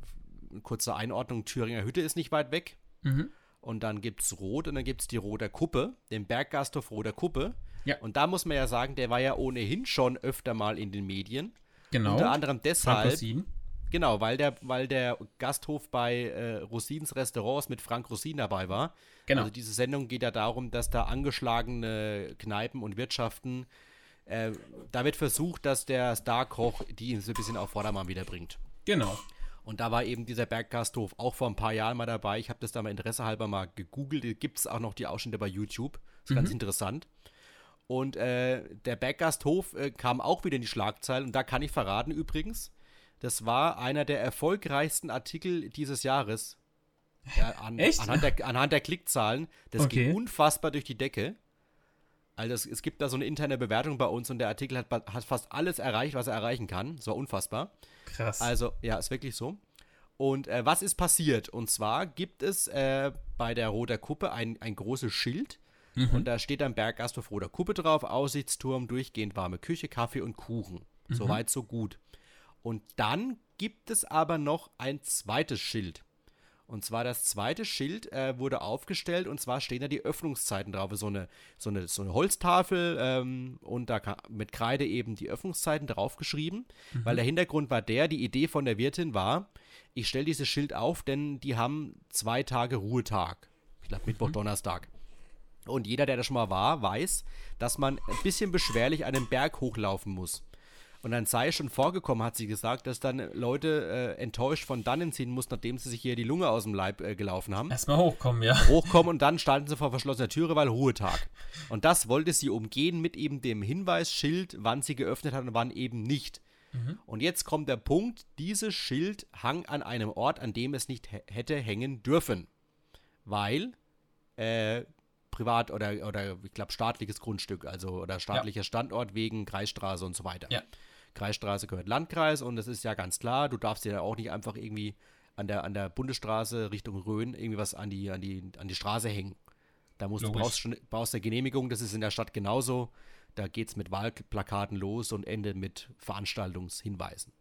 kurze Einordnung, Thüringer Hütte ist nicht weit weg. Mhm. Und dann gibt es Rot und dann gibt es die Roter Kuppe, den Berggasthof Roter Kuppe. Ja. Und da muss man ja sagen, der war ja ohnehin schon öfter mal in den Medien. Genau. Unter anderem Frank deshalb, Rosin. Genau, weil der, weil der Gasthof bei äh, Rosins Restaurants mit Frank Rosin dabei war. Genau. Also diese Sendung geht ja darum, dass da angeschlagene Kneipen und Wirtschaften, äh, da wird versucht, dass der Starkoch die so ein bisschen auf Vordermann wiederbringt. Genau. Und da war eben dieser Berggasthof auch vor ein paar Jahren mal dabei. Ich habe das da mal Interesse halber mal gegoogelt. Gibt es auch noch die Ausschnitte bei YouTube. Ist ganz interessant. Und äh, der Berggasthof äh, kam auch wieder in die Schlagzeilen. Und da kann ich verraten übrigens, das war einer der erfolgreichsten Artikel dieses Jahres. Ja, an, Echt? Anhand der, anhand der Klickzahlen. Das Okay. ging unfassbar durch die Decke. Also es, es gibt da so eine interne Bewertung bei uns und der Artikel hat, hat fast alles erreicht, was er erreichen kann. Das war unfassbar. Krass. Also, ja, ist wirklich so. Und äh, was ist passiert? Und zwar gibt es äh, bei der Roter Kuppe ein, ein großes Schild. Und da steht dann Berggasthof Roter Kuppe drauf, Aussichtsturm, durchgehend warme Küche, Kaffee und Kuchen. Soweit, so gut. Und dann gibt es aber noch ein zweites Schild. Und zwar das zweite Schild äh, wurde aufgestellt und zwar stehen da die Öffnungszeiten drauf. So eine, so eine, so eine Holztafel ähm, und da mit Kreide eben die Öffnungszeiten draufgeschrieben. Weil der Hintergrund war der, die Idee von der Wirtin war, ich stelle dieses Schild auf, denn die haben zwei Tage Ruhetag. Ich glaube Mittwoch, Donnerstag. Und jeder, der da schon mal war, weiß, dass man ein bisschen beschwerlich einen Berg hochlaufen muss. Und dann sei schon vorgekommen, hat sie gesagt, dass dann Leute äh, enttäuscht von dannen ziehen mussten, nachdem sie sich hier die Lunge aus dem Leib äh, gelaufen haben. Erstmal hochkommen, ja. Hochkommen und dann standen sie vor verschlossener Türe, weil Ruhetag. Und das wollte sie umgehen mit eben dem Hinweisschild, wann sie geöffnet hat und wann eben nicht. Und jetzt kommt der Punkt, dieses Schild hang an einem Ort, an dem es nicht hä- hätte hängen dürfen. Weil äh, privat oder, oder ich glaube staatliches Grundstück, also oder staatlicher Standort wegen Kreisstraße und so weiter. Ja. Kreisstraße gehört Landkreis und das ist ja ganz klar, du darfst dir ja auch nicht einfach irgendwie an der, an der Bundesstraße Richtung Rhön irgendwie was an die, an die, an die Straße hängen. Da musst du Logisch. brauchst, schon, brauchst eine Genehmigung, das ist in der Stadt genauso. Da geht es mit Wahlplakaten los und endet mit Veranstaltungshinweisen.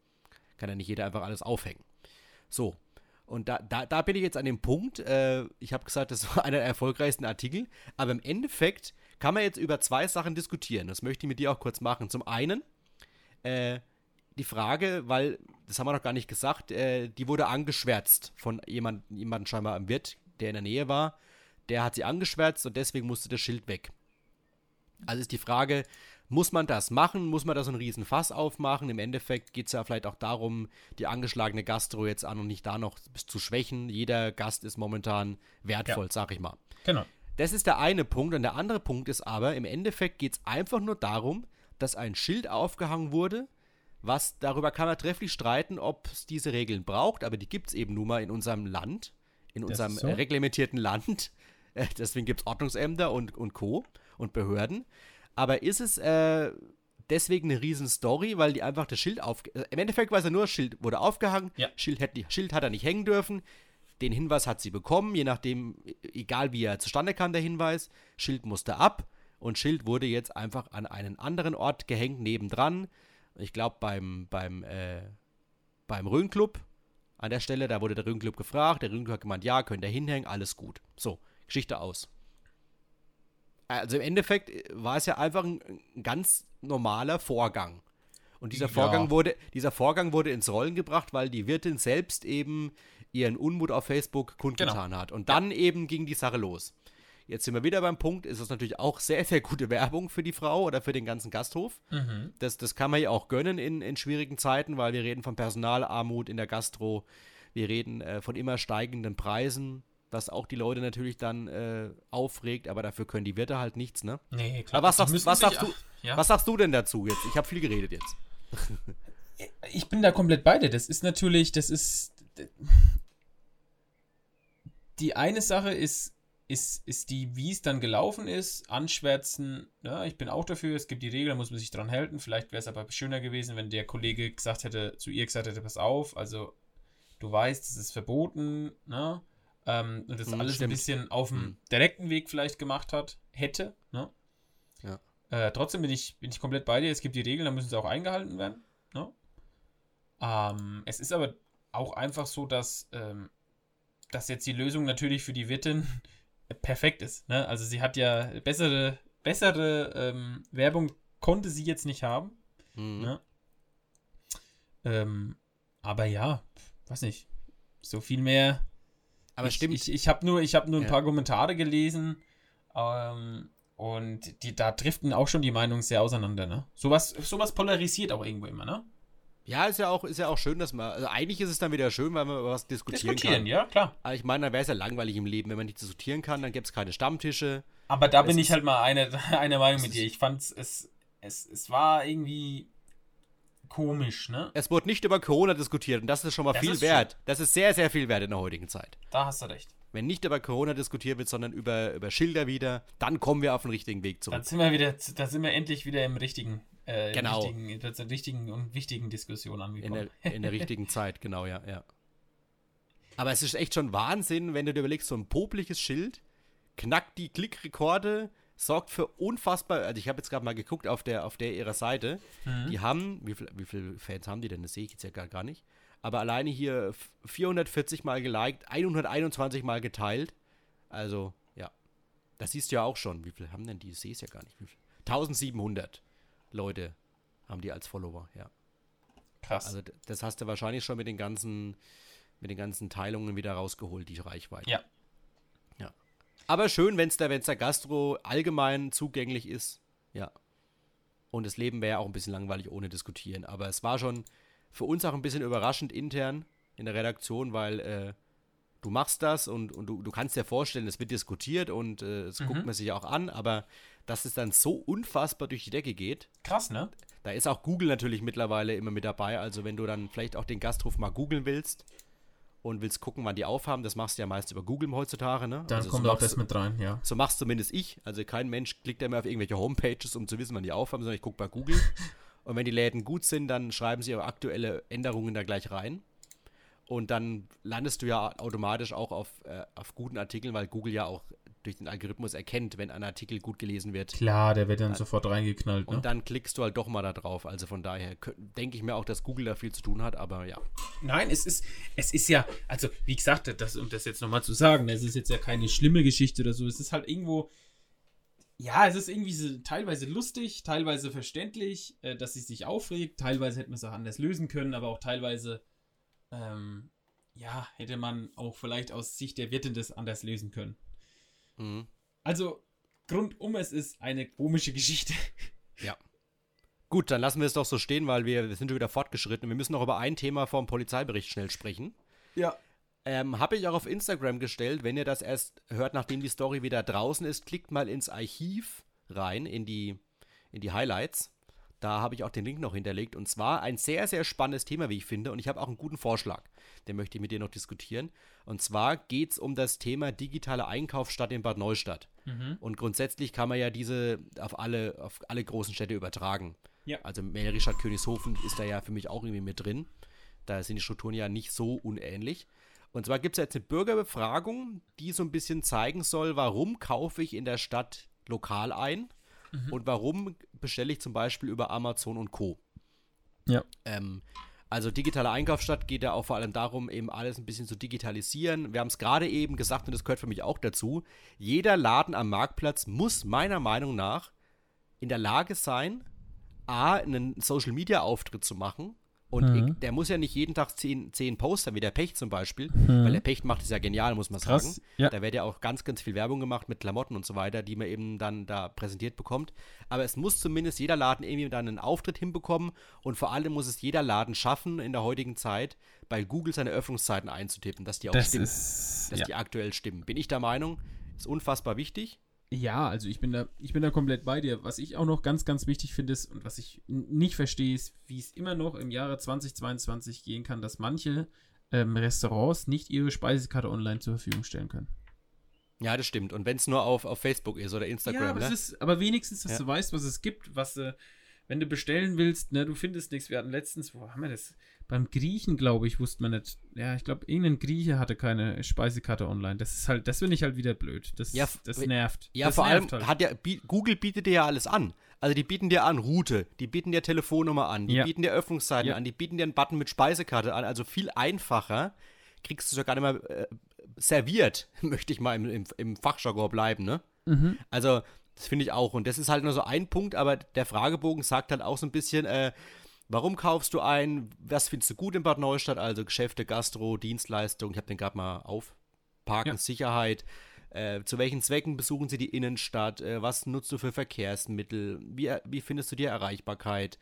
Kann ja nicht jeder einfach alles aufhängen. So. Und da, da, da bin ich jetzt an dem Punkt, äh, ich habe gesagt, das war einer der erfolgreichsten Artikel, aber im Endeffekt kann man jetzt über zwei Sachen diskutieren. Das möchte ich mit dir auch kurz machen. Zum einen, äh, die Frage, weil, das haben wir noch gar nicht gesagt, äh, die wurde angeschwärzt von jemand, jemandem scheinbar am Wirt, der in der Nähe war. Der hat sie angeschwärzt und deswegen musste das Schild weg. Also ist die Frage, muss man das machen? Muss man da so einen riesen Fass aufmachen? Im Endeffekt geht es ja vielleicht auch darum, die angeschlagene Gastro jetzt an und nicht da noch zu schwächen. Jeder Gast ist momentan wertvoll, ja. sag ich mal. Genau. Das ist der eine Punkt. Und der andere Punkt ist aber, im Endeffekt geht es einfach nur darum, dass ein Schild aufgehangen wurde, was darüber kann man trefflich streiten, ob es diese Regeln braucht, aber die gibt es eben nun mal in unserem Land, in das unserem so? reglementierten Land. Äh, deswegen gibt es Ordnungsämter und, und Co. und Behörden. Aber ist es äh, deswegen eine Riesenstory, weil die einfach das Schild auf. Äh, Im Endeffekt war es ja nur, Schild wurde aufgehangen, ja. Schild, hat, Schild hat er nicht hängen dürfen. Den Hinweis hat sie bekommen, je nachdem, e, egal wie er zustande kam, der Hinweis. Schild musste ab und Schild wurde jetzt einfach an einen anderen Ort gehängt, nebendran. Ich glaube, beim, beim, äh, beim Rhön-Club an der Stelle, da wurde der Rhön-Club gefragt. Der Rhön-Club hat gemeint, ja, könnt ihr hinhängen, alles gut. So, Geschichte aus. Also im Endeffekt war es ja einfach ein, ein ganz normaler Vorgang. Und dieser Vorgang ja. wurde, dieser Vorgang wurde ins Rollen gebracht, weil die Wirtin selbst eben ihren Unmut auf Facebook kundgetan genau. hat. Und dann ja. eben ging die Sache los. Jetzt sind wir wieder beim Punkt, ist das natürlich auch sehr, sehr gute Werbung für die Frau oder für den ganzen Gasthof. Mhm. Das, das kann man ja auch gönnen in, in schwierigen Zeiten, weil wir reden von Personalarmut in der Gastro, wir reden äh, von immer steigenden Preisen, was auch die Leute natürlich dann äh, aufregt, aber dafür können die Wirte halt nichts, ne? Nee, klar. Aber was sagst, was, sagst du, ja. was sagst du denn dazu jetzt? Ich habe viel geredet jetzt. ich bin da komplett bei dir. Das ist natürlich, das ist. Die eine Sache ist, ist, ist die, wie es dann gelaufen ist, anschwärzen, ja, ich bin auch dafür, es gibt die Regeln, da muss man sich dran halten. Vielleicht wäre es aber schöner gewesen, wenn der Kollege gesagt hätte, zu ihr gesagt hätte, pass auf, also du weißt, es ist verboten, ne? Ähm, und das mhm, alles stimmt. ein bisschen auf dem mhm. direkten Weg vielleicht gemacht hat, hätte, ne? Ja. Äh, trotzdem bin ich, bin ich komplett bei dir, es gibt die Regeln, da müssen sie auch eingehalten werden, ne? Ähm, es ist aber auch einfach so, dass, ähm, dass jetzt die Lösung natürlich für die Wirtin perfekt ist. Ne? Also sie hat ja bessere, bessere ähm, Werbung konnte sie jetzt nicht haben. Mhm. Ne? Ähm, aber ja, weiß nicht. So viel mehr. Aber ich, stimmt. Ich, ich habe nur, ich hab nur ein ja. paar Kommentare gelesen. Ähm, und die, da driften auch schon die Meinungen sehr auseinander, ne? Sowas, sowas polarisiert auch irgendwo immer, ne? Ja, ist ja auch, ist ja auch schön, dass man. Also eigentlich ist es dann wieder schön, weil man über was diskutieren, diskutieren kann. ja, klar. Aber ich meine, dann wäre es ja langweilig im Leben, wenn man nicht diskutieren kann, dann gäbe es keine Stammtische. Aber da bin ich halt mal eine, eine Meinung mit dir. Ich fand es, es, es war irgendwie komisch, ne? Es wurde nicht über Corona diskutiert und das ist schon mal das viel wert. Schön. Das ist sehr, sehr viel wert in der heutigen Zeit. Da hast du recht. Wenn nicht über Corona diskutiert wird, sondern über, über Schilder wieder, dann kommen wir auf den richtigen Weg zurück. Dann sind wir wieder, da sind wir endlich wieder im richtigen äh, genau. in richtigen, richtigen und wichtigen Diskussion angekommen. In der, in der richtigen Zeit, genau, ja, ja. Aber es ist echt schon Wahnsinn, wenn du dir überlegst, so ein popliges Schild knackt die Klickrekorde, sorgt für unfassbar. Also ich habe jetzt gerade mal geguckt auf der auf der ihrer Seite. Mhm. Die haben, wie, viel, wie viele Fans haben die denn? Das sehe ich jetzt ja gar, gar nicht. Aber alleine hier 440 mal geliked, 121 mal geteilt. Also, ja. Das siehst du ja auch schon. Wie viel haben denn die? Ich sehe es ja gar nicht. 1700. Leute haben die als Follower, ja. Krass. Also das hast du wahrscheinlich schon mit den ganzen, mit den ganzen Teilungen wieder rausgeholt, die Reichweite. Ja. Ja. Aber schön, wenn es der, wenn's der Gastro allgemein zugänglich ist. Ja. Und das Leben wäre ja auch ein bisschen langweilig ohne diskutieren. Aber es war schon für uns auch ein bisschen überraschend intern in der Redaktion, weil äh, du machst das und, und du, du kannst dir vorstellen, es wird diskutiert und äh, es mhm. guckt man sich auch an, aber dass es dann so unfassbar durch die Decke geht. Krass, ne? Da ist auch Google natürlich mittlerweile immer mit dabei. Also wenn du dann vielleicht auch den Gasthof mal googeln willst und willst gucken, wann die aufhaben, das machst du ja meist über Google heutzutage, ne? Dann also kommt so auch das mit rein, ja. So machst zumindest ich. Also kein Mensch klickt immer auf irgendwelche Homepages, um zu wissen, wann die aufhaben, sondern ich gucke bei Google. und wenn die Läden gut sind, dann schreiben sie ihre aktuelle Änderungen da gleich rein. Und dann landest du ja automatisch auch auf, äh, auf guten Artikeln, weil Google ja auch durch den Algorithmus erkennt, wenn ein Artikel gut gelesen wird. Klar, der wird dann, dann sofort reingeknallt. Ne? Und dann klickst du halt doch mal da drauf. Also von daher denke ich mir auch, dass Google da viel zu tun hat, aber ja. Nein, es ist, es ist ja, also wie gesagt, das, um das jetzt nochmal zu sagen, es ist jetzt ja keine schlimme Geschichte oder so. Es ist halt irgendwo, ja, es ist irgendwie so, teilweise lustig, teilweise verständlich, äh, dass sie sich aufregt. Teilweise hätte man es auch anders lösen können, aber auch teilweise, ähm, ja, hätte man auch vielleicht aus Sicht der Wirtin das anders lösen können. Mhm. Also, rundum, es ist eine komische Geschichte. Ja. Gut, dann lassen wir es doch so stehen, weil wir, wir sind schon wieder fortgeschritten. Wir müssen noch über ein Thema vom Polizeibericht schnell sprechen. Ja. Ähm, Habe ich auch auf Instagram gestellt. Wenn ihr das erst hört, nachdem die Story wieder draußen ist, klickt mal ins Archiv rein, in die, in die Highlights. Da habe ich auch den Link noch hinterlegt. Und zwar ein sehr, sehr spannendes Thema, wie ich finde. Und ich habe auch einen guten Vorschlag. Den möchte ich mit dir noch diskutieren. Und zwar geht es um das Thema digitale Einkaufsstadt in Bad Neustadt. Mhm. Und grundsätzlich kann man ja diese auf alle, auf alle großen Städte übertragen. Ja. Also Melristadt, Königshofen ist da ja für mich auch irgendwie mit drin. Da sind die Strukturen ja nicht so unähnlich. Und zwar gibt es jetzt eine Bürgerbefragung, die so ein bisschen zeigen soll, warum kaufe ich in der Stadt lokal ein mhm. und warum bestelle ich zum Beispiel über Amazon und Co. Ja. Ähm, also digitale Einkaufsstadt geht ja auch vor allem darum, eben alles ein bisschen zu digitalisieren. Wir haben es gerade eben gesagt und das gehört für mich auch dazu. Jeder Laden am Marktplatz muss meiner Meinung nach in der Lage sein, A, einen Social-Media-Auftritt zu machen, und mhm. ich, der muss ja nicht jeden Tag zehn, zehn Poster, wie der Pecht zum Beispiel, mhm. weil der Pecht macht es ja genial, muss man Krass, sagen. Ja. Da wird ja auch ganz, ganz viel Werbung gemacht mit Klamotten und so weiter, die man eben dann da präsentiert bekommt. Aber es muss zumindest jeder Laden irgendwie dann einen Auftritt hinbekommen und vor allem muss es jeder Laden schaffen, in der heutigen Zeit bei Google seine Öffnungszeiten einzutippen, dass die auch das stimmen. Ist, dass ja. die aktuell stimmen. Bin ich der Meinung, ist unfassbar wichtig. Ja, also ich bin da, ich bin da komplett bei dir. Was ich auch noch ganz, ganz wichtig finde ist und was ich nicht verstehe, ist, wie es immer noch im Jahre 2022 gehen kann, dass manche ähm, Restaurants nicht ihre Speisekarte online zur Verfügung stellen können. Ja, das stimmt. Und wenn es nur auf, auf Facebook ist oder Instagram, ja, aber, ne? ist, aber wenigstens, dass ja. du weißt, was es gibt, was, äh, wenn du bestellen willst, ne, du findest nichts. Wir hatten letztens, wo haben wir das? Beim Griechen, glaube ich, wusste man nicht. Ja, ich glaube, irgendein Grieche hatte keine Speisekarte online. Das ist halt, das finde ich halt wieder blöd. Das, ja, das nervt. Ja, das vor nervt allem halt. hat ja, Google bietet dir ja alles an. Also die bieten dir an Route, die bieten dir Telefonnummer an, die ja. bieten dir Öffnungszeiten ja. an, die bieten dir einen Button mit Speisekarte an. Also viel einfacher kriegst du sogar nicht mal äh, serviert, möchte ich mal im, im, im Fachjargon bleiben, ne? Mhm. Also das finde ich auch. Und das ist halt nur so ein Punkt, aber der Fragebogen sagt halt auch so ein bisschen, äh, Warum kaufst du ein? Was findest du gut in Bad Neustadt? Also Geschäfte, Gastro, Dienstleistung. Ich habe den gerade mal auf. Parken, ja. Sicherheit. Äh, zu welchen Zwecken besuchen sie die Innenstadt? Äh, was nutzt du für Verkehrsmittel? Wie, wie findest du die Erreichbarkeit?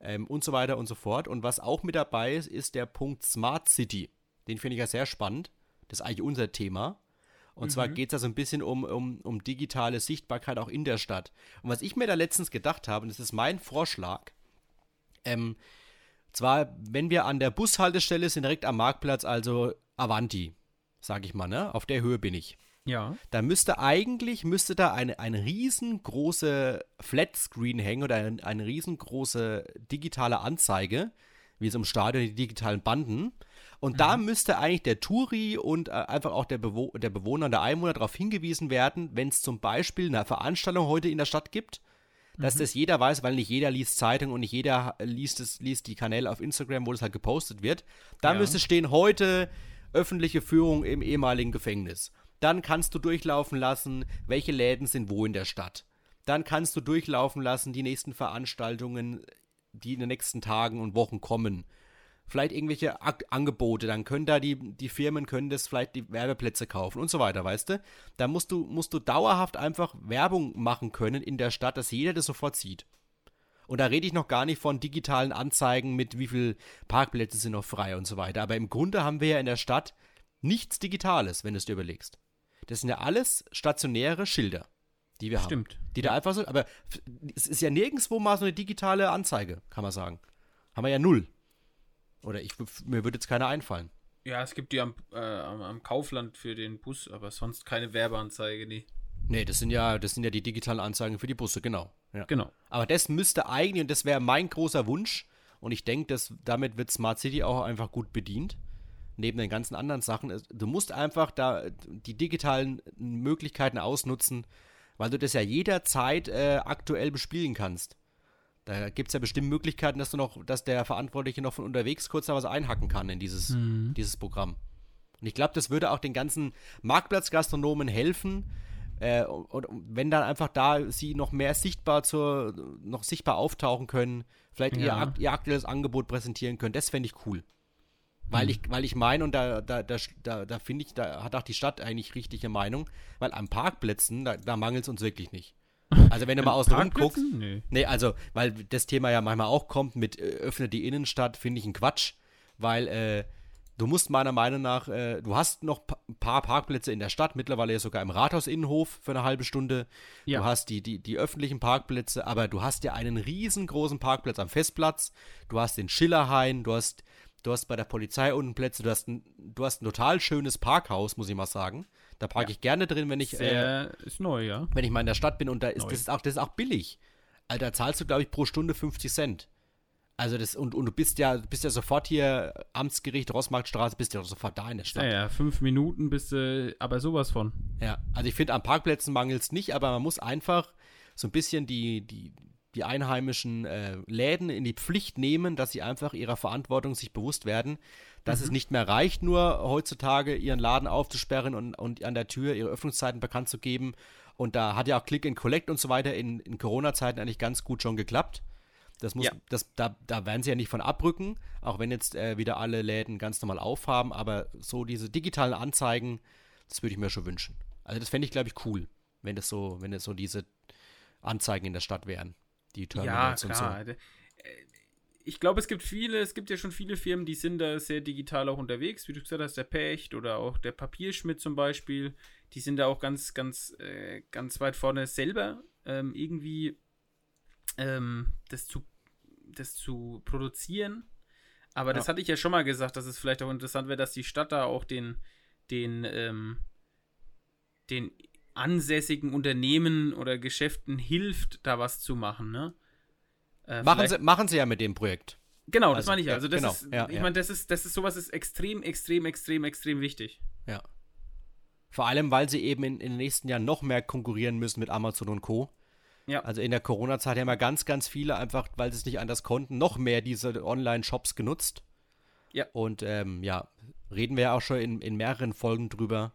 Ähm, und so weiter und so fort. Und was auch mit dabei ist, ist der Punkt Smart City. Den finde ich ja sehr spannend. Das ist eigentlich unser Thema. Und mhm. zwar geht es da so ein bisschen um, um, um digitale Sichtbarkeit auch in der Stadt. Und was ich mir da letztens gedacht habe, und das ist mein Vorschlag, ähm, zwar, wenn wir an der Bushaltestelle sind, direkt am Marktplatz, also Avanti, sag ich mal, ne? Auf der Höhe bin ich. Ja. Da müsste eigentlich, müsste da eine, eine riesengroße Flatscreen hängen oder eine, eine riesengroße digitale Anzeige, wie es im Stadion die digitalen Banden. Und mhm. da müsste eigentlich der Touri und äh, einfach auch der, Bewo der Bewohner und der Einwohner darauf hingewiesen werden, wenn es zum Beispiel eine Veranstaltung heute in der Stadt gibt dass mhm. das jeder weiß, weil nicht jeder liest Zeitung und nicht jeder liest, es, liest die Kanäle auf Instagram, wo das halt gepostet wird. Da ja. müsste stehen, heute öffentliche Führung im ehemaligen Gefängnis. Dann kannst du durchlaufen lassen, welche Läden sind wo in der Stadt. Dann kannst du durchlaufen lassen, die nächsten Veranstaltungen, die in den nächsten Tagen und Wochen kommen vielleicht irgendwelche Ak Angebote, dann können da die, die Firmen können das vielleicht die Werbeplätze kaufen und so weiter, weißt du? Da musst du, musst du dauerhaft einfach Werbung machen können in der Stadt, dass jeder das sofort sieht. Und da rede ich noch gar nicht von digitalen Anzeigen mit wie viel Parkplätze sind noch frei und so weiter. Aber im Grunde haben wir ja in der Stadt nichts Digitales, wenn du es dir überlegst. Das sind ja alles stationäre Schilder, die wir Stimmt. haben. Die da einfach so, aber es ist ja nirgendwo mal so eine digitale Anzeige, kann man sagen. Haben wir ja null. Oder ich, mir würde jetzt keiner einfallen. Ja, es gibt die am, äh, am, Kaufland für den Bus, aber sonst keine Werbeanzeige, nee. Nee, das sind ja, das sind ja die digitalen Anzeigen für die Busse, genau. Ja. Genau. Aber das müsste eigentlich, und das wäre mein großer Wunsch, und ich denke, damit wird Smart City auch einfach gut bedient, neben den ganzen anderen Sachen. Du musst einfach da die digitalen Möglichkeiten ausnutzen, weil du das ja jederzeit äh, aktuell bespielen kannst. Da gibt es ja bestimmt Möglichkeiten, dass du noch, dass der Verantwortliche noch von unterwegs kurz da was einhacken kann in dieses, mhm. dieses Programm. Und ich glaube, das würde auch den ganzen Marktplatzgastronomen helfen, äh, und, und, wenn dann einfach da sie noch mehr sichtbar zur, noch sichtbar auftauchen können, vielleicht ja. ihr, ihr aktuelles Angebot präsentieren können, das fände ich cool. Weil mhm. ich, weil ich meine, und da, da, da, da, da finde ich, da hat auch die Stadt eigentlich richtige Meinung, weil an Parkplätzen, da, da mangelt es uns wirklich nicht. Also wenn du mal außen rum guckst. Nee. nee. also, weil das Thema ja manchmal auch kommt mit äh, öffnet die Innenstadt, finde ich ein Quatsch. Weil äh, du musst meiner Meinung nach, äh, du hast noch ein paar Parkplätze in der Stadt, mittlerweile sogar im Rathaus-Innenhof für eine halbe Stunde. Ja. Du hast die, die, die öffentlichen Parkplätze, aber du hast ja einen riesengroßen Parkplatz am Festplatz. Du hast den Schillerhain, du hast Du hast bei der Polizei unten Plätze, du hast ein, du hast ein total schönes Parkhaus, muss ich mal sagen. Da parke ja. ich gerne drin, wenn ich. Sehr, äh, ist neu, ja. Wenn ich mal in der Stadt bin und da ist, das ist auch, das ist auch billig. Also da zahlst du, glaube ich, pro Stunde 50 Cent. Also das, und, und du bist ja, bist ja sofort hier, Amtsgericht, Rossmarktstraße, bist ja sofort da in der Stadt. Ja, ja, fünf Minuten bist du, aber sowas von. Ja, also ich finde, an Parkplätzen mangelt es nicht, aber man muss einfach so ein bisschen die, die, die einheimischen äh, Läden in die Pflicht nehmen, dass sie einfach ihrer Verantwortung sich bewusst werden, dass mhm. es nicht mehr reicht, nur heutzutage ihren Laden aufzusperren und, und an der Tür ihre Öffnungszeiten bekannt zu geben. Und da hat ja auch Click and Collect und so weiter in, in Corona-Zeiten eigentlich ganz gut schon geklappt. Das muss, ja. das, da, da werden sie ja nicht von abrücken, auch wenn jetzt äh, wieder alle Läden ganz normal aufhaben, aber so diese digitalen Anzeigen, das würde ich mir schon wünschen. Also das fände ich, glaube ich, cool, wenn das so, wenn es so diese Anzeigen in der Stadt wären die Terminals ja, klar. und so. Ich glaube, es gibt viele, es gibt ja schon viele Firmen, die sind da sehr digital auch unterwegs, wie du gesagt hast, der Pecht oder auch der Papierschmidt zum Beispiel, die sind da auch ganz, ganz, äh, ganz weit vorne selber ähm, irgendwie ähm, das, zu, das zu produzieren. Aber ja. das hatte ich ja schon mal gesagt, dass es vielleicht auch interessant wäre, dass die Stadt da auch den, den, ähm, den ansässigen Unternehmen oder Geschäften hilft, da was zu machen, ne? Äh, machen, sie, machen sie ja mit dem Projekt. Genau, das also, meine ich ja. Also das genau, ist, ja, ich ja. meine, das ist, das ist sowas ist extrem, extrem, extrem, extrem wichtig. Ja. Vor allem, weil sie eben in, in den nächsten Jahren noch mehr konkurrieren müssen mit Amazon und Co. Ja. Also in der Corona-Zeit haben ja ganz, ganz viele einfach, weil sie es nicht anders konnten, noch mehr diese Online-Shops genutzt. Ja. Und ähm, ja, reden wir ja auch schon in, in mehreren Folgen drüber,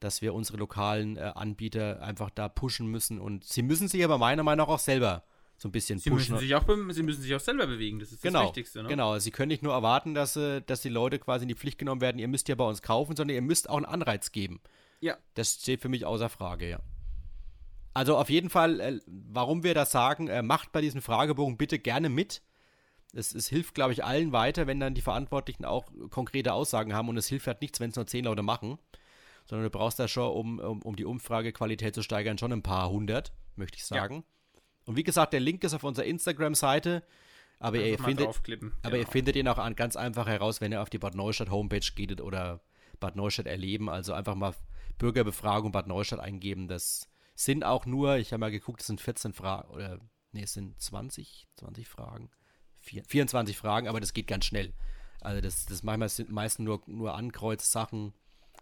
dass wir unsere lokalen äh, Anbieter einfach da pushen müssen. Und sie müssen sich aber meiner Meinung nach auch selber so ein bisschen sie pushen. Müssen sich auch, sie müssen sich auch selber bewegen, das ist genau, das Wichtigste. Ne? Genau, sie können nicht nur erwarten, dass, äh, dass die Leute quasi in die Pflicht genommen werden, ihr müsst ja bei uns kaufen, sondern ihr müsst auch einen Anreiz geben. Ja. Das steht für mich außer Frage, ja. Also auf jeden Fall, äh, warum wir das sagen, äh, macht bei diesem Fragebogen bitte gerne mit. Es, es hilft, glaube ich, allen weiter, wenn dann die Verantwortlichen auch konkrete Aussagen haben und es hilft halt nichts, wenn es nur zehn Leute machen sondern du brauchst da schon, um, um, um die Umfragequalität zu steigern, schon ein paar hundert, möchte ich sagen. Ja. Und wie gesagt, der Link ist auf unserer Instagram-Seite. Aber, ihr findet, aber genau. ihr findet ihn auch an, ganz einfach heraus, wenn ihr auf die Bad Neustadt Homepage geht oder Bad Neustadt erleben. Also einfach mal Bürgerbefragung Bad Neustadt eingeben. Das sind auch nur, ich habe mal geguckt, es sind 14 Fragen, oder nee, es sind 20, 20 Fragen. 24 Fragen, aber das geht ganz schnell. Also das, das manchmal sind meistens nur, nur Ankreuz-Sachen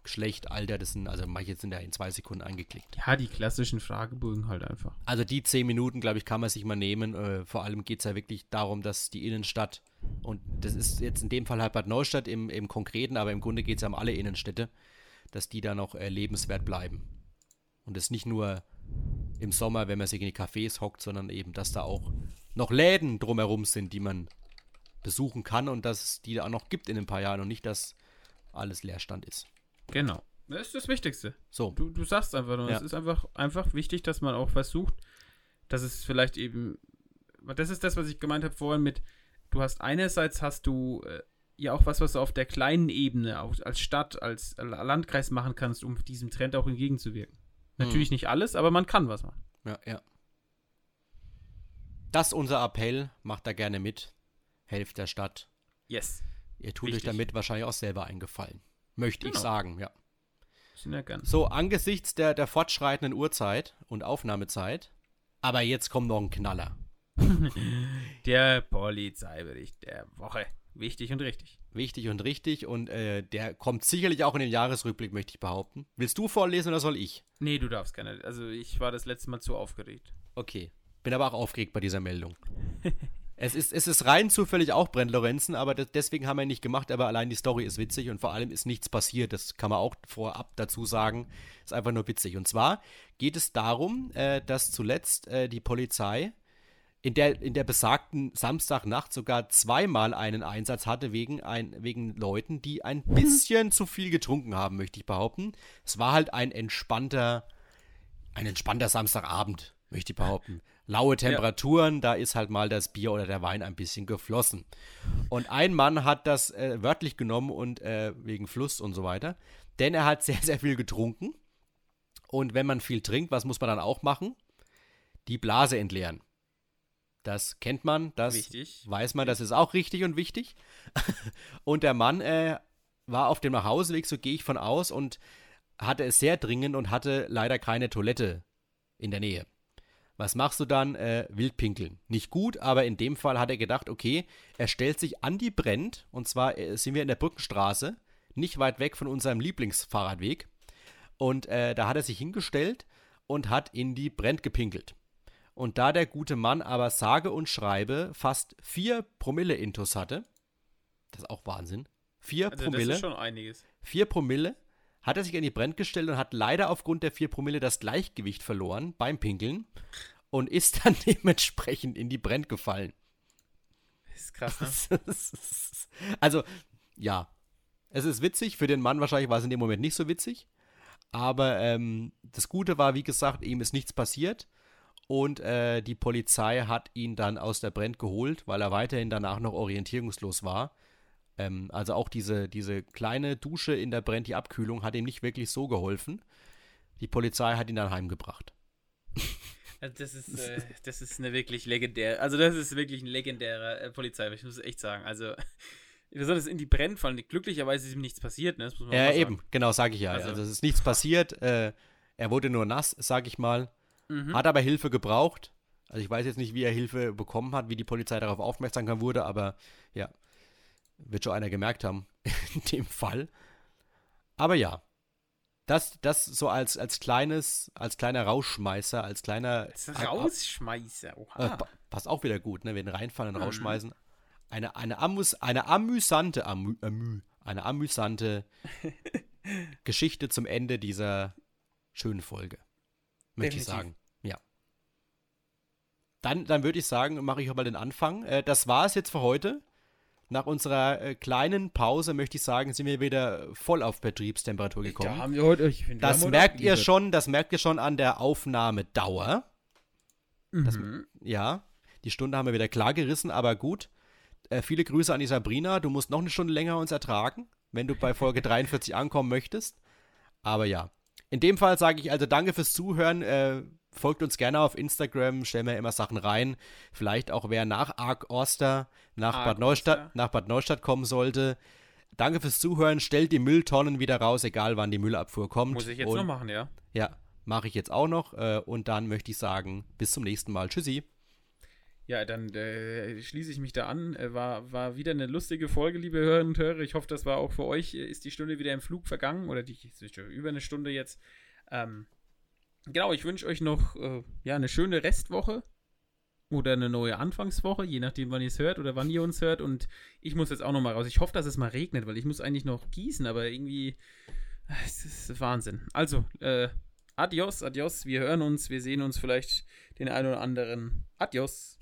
Geschlecht, Alter, das sind, also manche sind da in zwei Sekunden angeklickt. Ja, die klassischen Fragebögen halt einfach. Also die zehn Minuten, glaube ich, kann man sich mal nehmen. Äh, vor allem geht es ja wirklich darum, dass die Innenstadt, und das ist jetzt in dem Fall halt Bad Neustadt im, im Konkreten, aber im Grunde geht es ja um alle Innenstädte, dass die da noch äh, lebenswert bleiben. Und das nicht nur im Sommer, wenn man sich in die Cafés hockt, sondern eben, dass da auch noch Läden drumherum sind, die man besuchen kann und dass es die da auch noch gibt in ein paar Jahren und nicht, dass alles Leerstand ist. Genau. Das ist das Wichtigste. So. Du, du sagst einfach nur, ja. es ist einfach, einfach wichtig, dass man auch versucht, dass es vielleicht eben, das ist das, was ich gemeint habe vorhin mit, du hast einerseits hast du äh, ja auch was, was du auf der kleinen Ebene, auch als Stadt, als Landkreis machen kannst, um diesem Trend auch entgegenzuwirken. Hm. Natürlich nicht alles, aber man kann was machen. Ja, ja. Das ist unser Appell, macht da gerne mit, helft der Stadt. Yes. Ihr tut Wichtig. euch damit wahrscheinlich auch selber einen Gefallen. Möchte genau. ich sagen, ja. So, angesichts der, der fortschreitenden Uhrzeit und Aufnahmezeit, aber jetzt kommt noch ein Knaller. der Polizeibericht der Woche. Wichtig und richtig. Wichtig und richtig und äh, der kommt sicherlich auch in den Jahresrückblick, möchte ich behaupten. Willst du vorlesen oder soll ich? Nee, du darfst gerne. Also ich war das letzte Mal zu aufgeregt. Okay. Bin aber auch aufgeregt bei dieser Meldung. es, ist, es ist rein zufällig auch Brent Lorenzen, aber das, deswegen haben wir ihn nicht gemacht, aber allein die Story ist witzig und vor allem ist nichts passiert. Das kann man auch vorab dazu sagen. Ist einfach nur witzig. Und zwar geht es darum, äh, dass zuletzt äh, die Polizei in der, in der besagten Samstagnacht sogar zweimal einen Einsatz hatte wegen, ein, wegen Leuten, die ein bisschen zu viel getrunken haben, möchte ich behaupten. Es war halt ein entspannter, ein entspannter Samstagabend, möchte ich behaupten. Laue Temperaturen, ja. da ist halt mal das Bier oder der Wein ein bisschen geflossen. Und ein Mann hat das äh, wörtlich genommen und äh, wegen Fluss und so weiter, denn er hat sehr, sehr viel getrunken. Und wenn man viel trinkt, was muss man dann auch machen? Die Blase entleeren. Das kennt man, das wichtig. weiß man, das ist auch richtig und wichtig. und der Mann äh, war auf dem Nachhauseweg, so gehe ich von aus, und hatte es sehr dringend und hatte leider keine Toilette in der Nähe. Was machst du dann? Äh, Wildpinkeln. Nicht gut, aber in dem Fall hat er gedacht, okay, er stellt sich an die Brennt, und zwar äh, sind wir in der Brückenstraße, nicht weit weg von unserem Lieblingsfahrradweg. Und äh, da hat er sich hingestellt und hat in die Brennt gepinkelt. Und da der gute Mann aber sage und schreibe fast 4 Promille Intus hatte, das ist auch Wahnsinn, 4 also Promille. Das ist schon einiges. 4 Promille hat er sich an die Brenn gestellt und hat leider aufgrund der 4 Promille das Gleichgewicht verloren beim Pinkeln und ist dann dementsprechend in die Brenn gefallen. Das ist krass, ne? also, ja. Es ist witzig, für den Mann wahrscheinlich war es in dem Moment nicht so witzig. Aber ähm, das Gute war, wie gesagt, ihm ist nichts passiert. Und äh, die Polizei hat ihn dann aus der Brand geholt, weil er weiterhin danach noch orientierungslos war. Ähm, also auch diese, diese kleine Dusche in der Brand, die Abkühlung, hat ihm nicht wirklich so geholfen. Die Polizei hat ihn dann heimgebracht. Also das ist, äh, das ist eine wirklich legendäre, also das ist wirklich ein legendärer äh, Polizei, ich muss echt sagen. Also besonders in die Brenn fallen. Glücklicherweise ist ihm nichts passiert, ne? Ja, eben, genau, sage ich ja. Also, also es ist nichts passiert. Äh, er wurde nur nass, sage ich mal. Mhm. Hat aber Hilfe gebraucht. Also ich weiß jetzt nicht, wie er Hilfe bekommen hat, wie die Polizei darauf aufmerksam wurde, aber ja, wird schon einer gemerkt haben in dem Fall. Aber ja, das, das so als, als kleines, als kleiner Rausschmeißer, als kleiner Rausschmeißer, oha. Äh, passt auch wieder gut, ne? Wenn reinfallen und mhm. rausschmeißen. Eine, eine, amüs, eine amüsante, amü, amü, eine amüsante Geschichte zum Ende dieser schönen Folge möchte ich sagen. Ja. Dann, dann würde ich sagen, mache ich auch mal den Anfang. Äh, das war es jetzt für heute. Nach unserer äh, kleinen Pause möchte ich sagen, sind wir wieder voll auf Betriebstemperatur gekommen. Da haben wir heute, ich find, das merkt ihr schon, das merkt ihr schon an der Aufnahmedauer. Mhm. Das, ja, die Stunde haben wir wieder klar gerissen, aber gut. Äh, viele Grüße an die Sabrina. Du musst noch eine Stunde länger uns ertragen, wenn du bei Folge 43 ankommen möchtest. Aber ja, in dem Fall sage ich also danke fürs Zuhören. Äh, folgt uns gerne auf Instagram, stellen wir immer Sachen rein. Vielleicht auch wer nach Ark Oster nach, Arc Bad Neustadt, nach Bad Neustadt kommen sollte. Danke fürs Zuhören. Stellt die Mülltonnen wieder raus, egal wann die Müllabfuhr kommt. Muss ich jetzt und, noch machen, ja? Ja, mache ich jetzt auch noch. Äh, und dann möchte ich sagen, bis zum nächsten Mal. Tschüssi. Ja, dann äh, schließe ich mich da an. Äh, war, war wieder eine lustige Folge, liebe Hörerinnen und Hörer. Ich hoffe, das war auch für euch. Äh, ist die Stunde wieder im Flug vergangen oder die ist über eine Stunde jetzt. Ähm, genau, ich wünsche euch noch äh, ja, eine schöne Restwoche oder eine neue Anfangswoche, je nachdem, wann ihr es hört oder wann ihr uns hört. Und ich muss jetzt auch noch mal raus. Ich hoffe, dass es mal regnet, weil ich muss eigentlich noch gießen, aber irgendwie. Äh, es ist Wahnsinn. Also, äh, adios, adios. Wir hören uns, wir sehen uns vielleicht den einen oder anderen. Adios.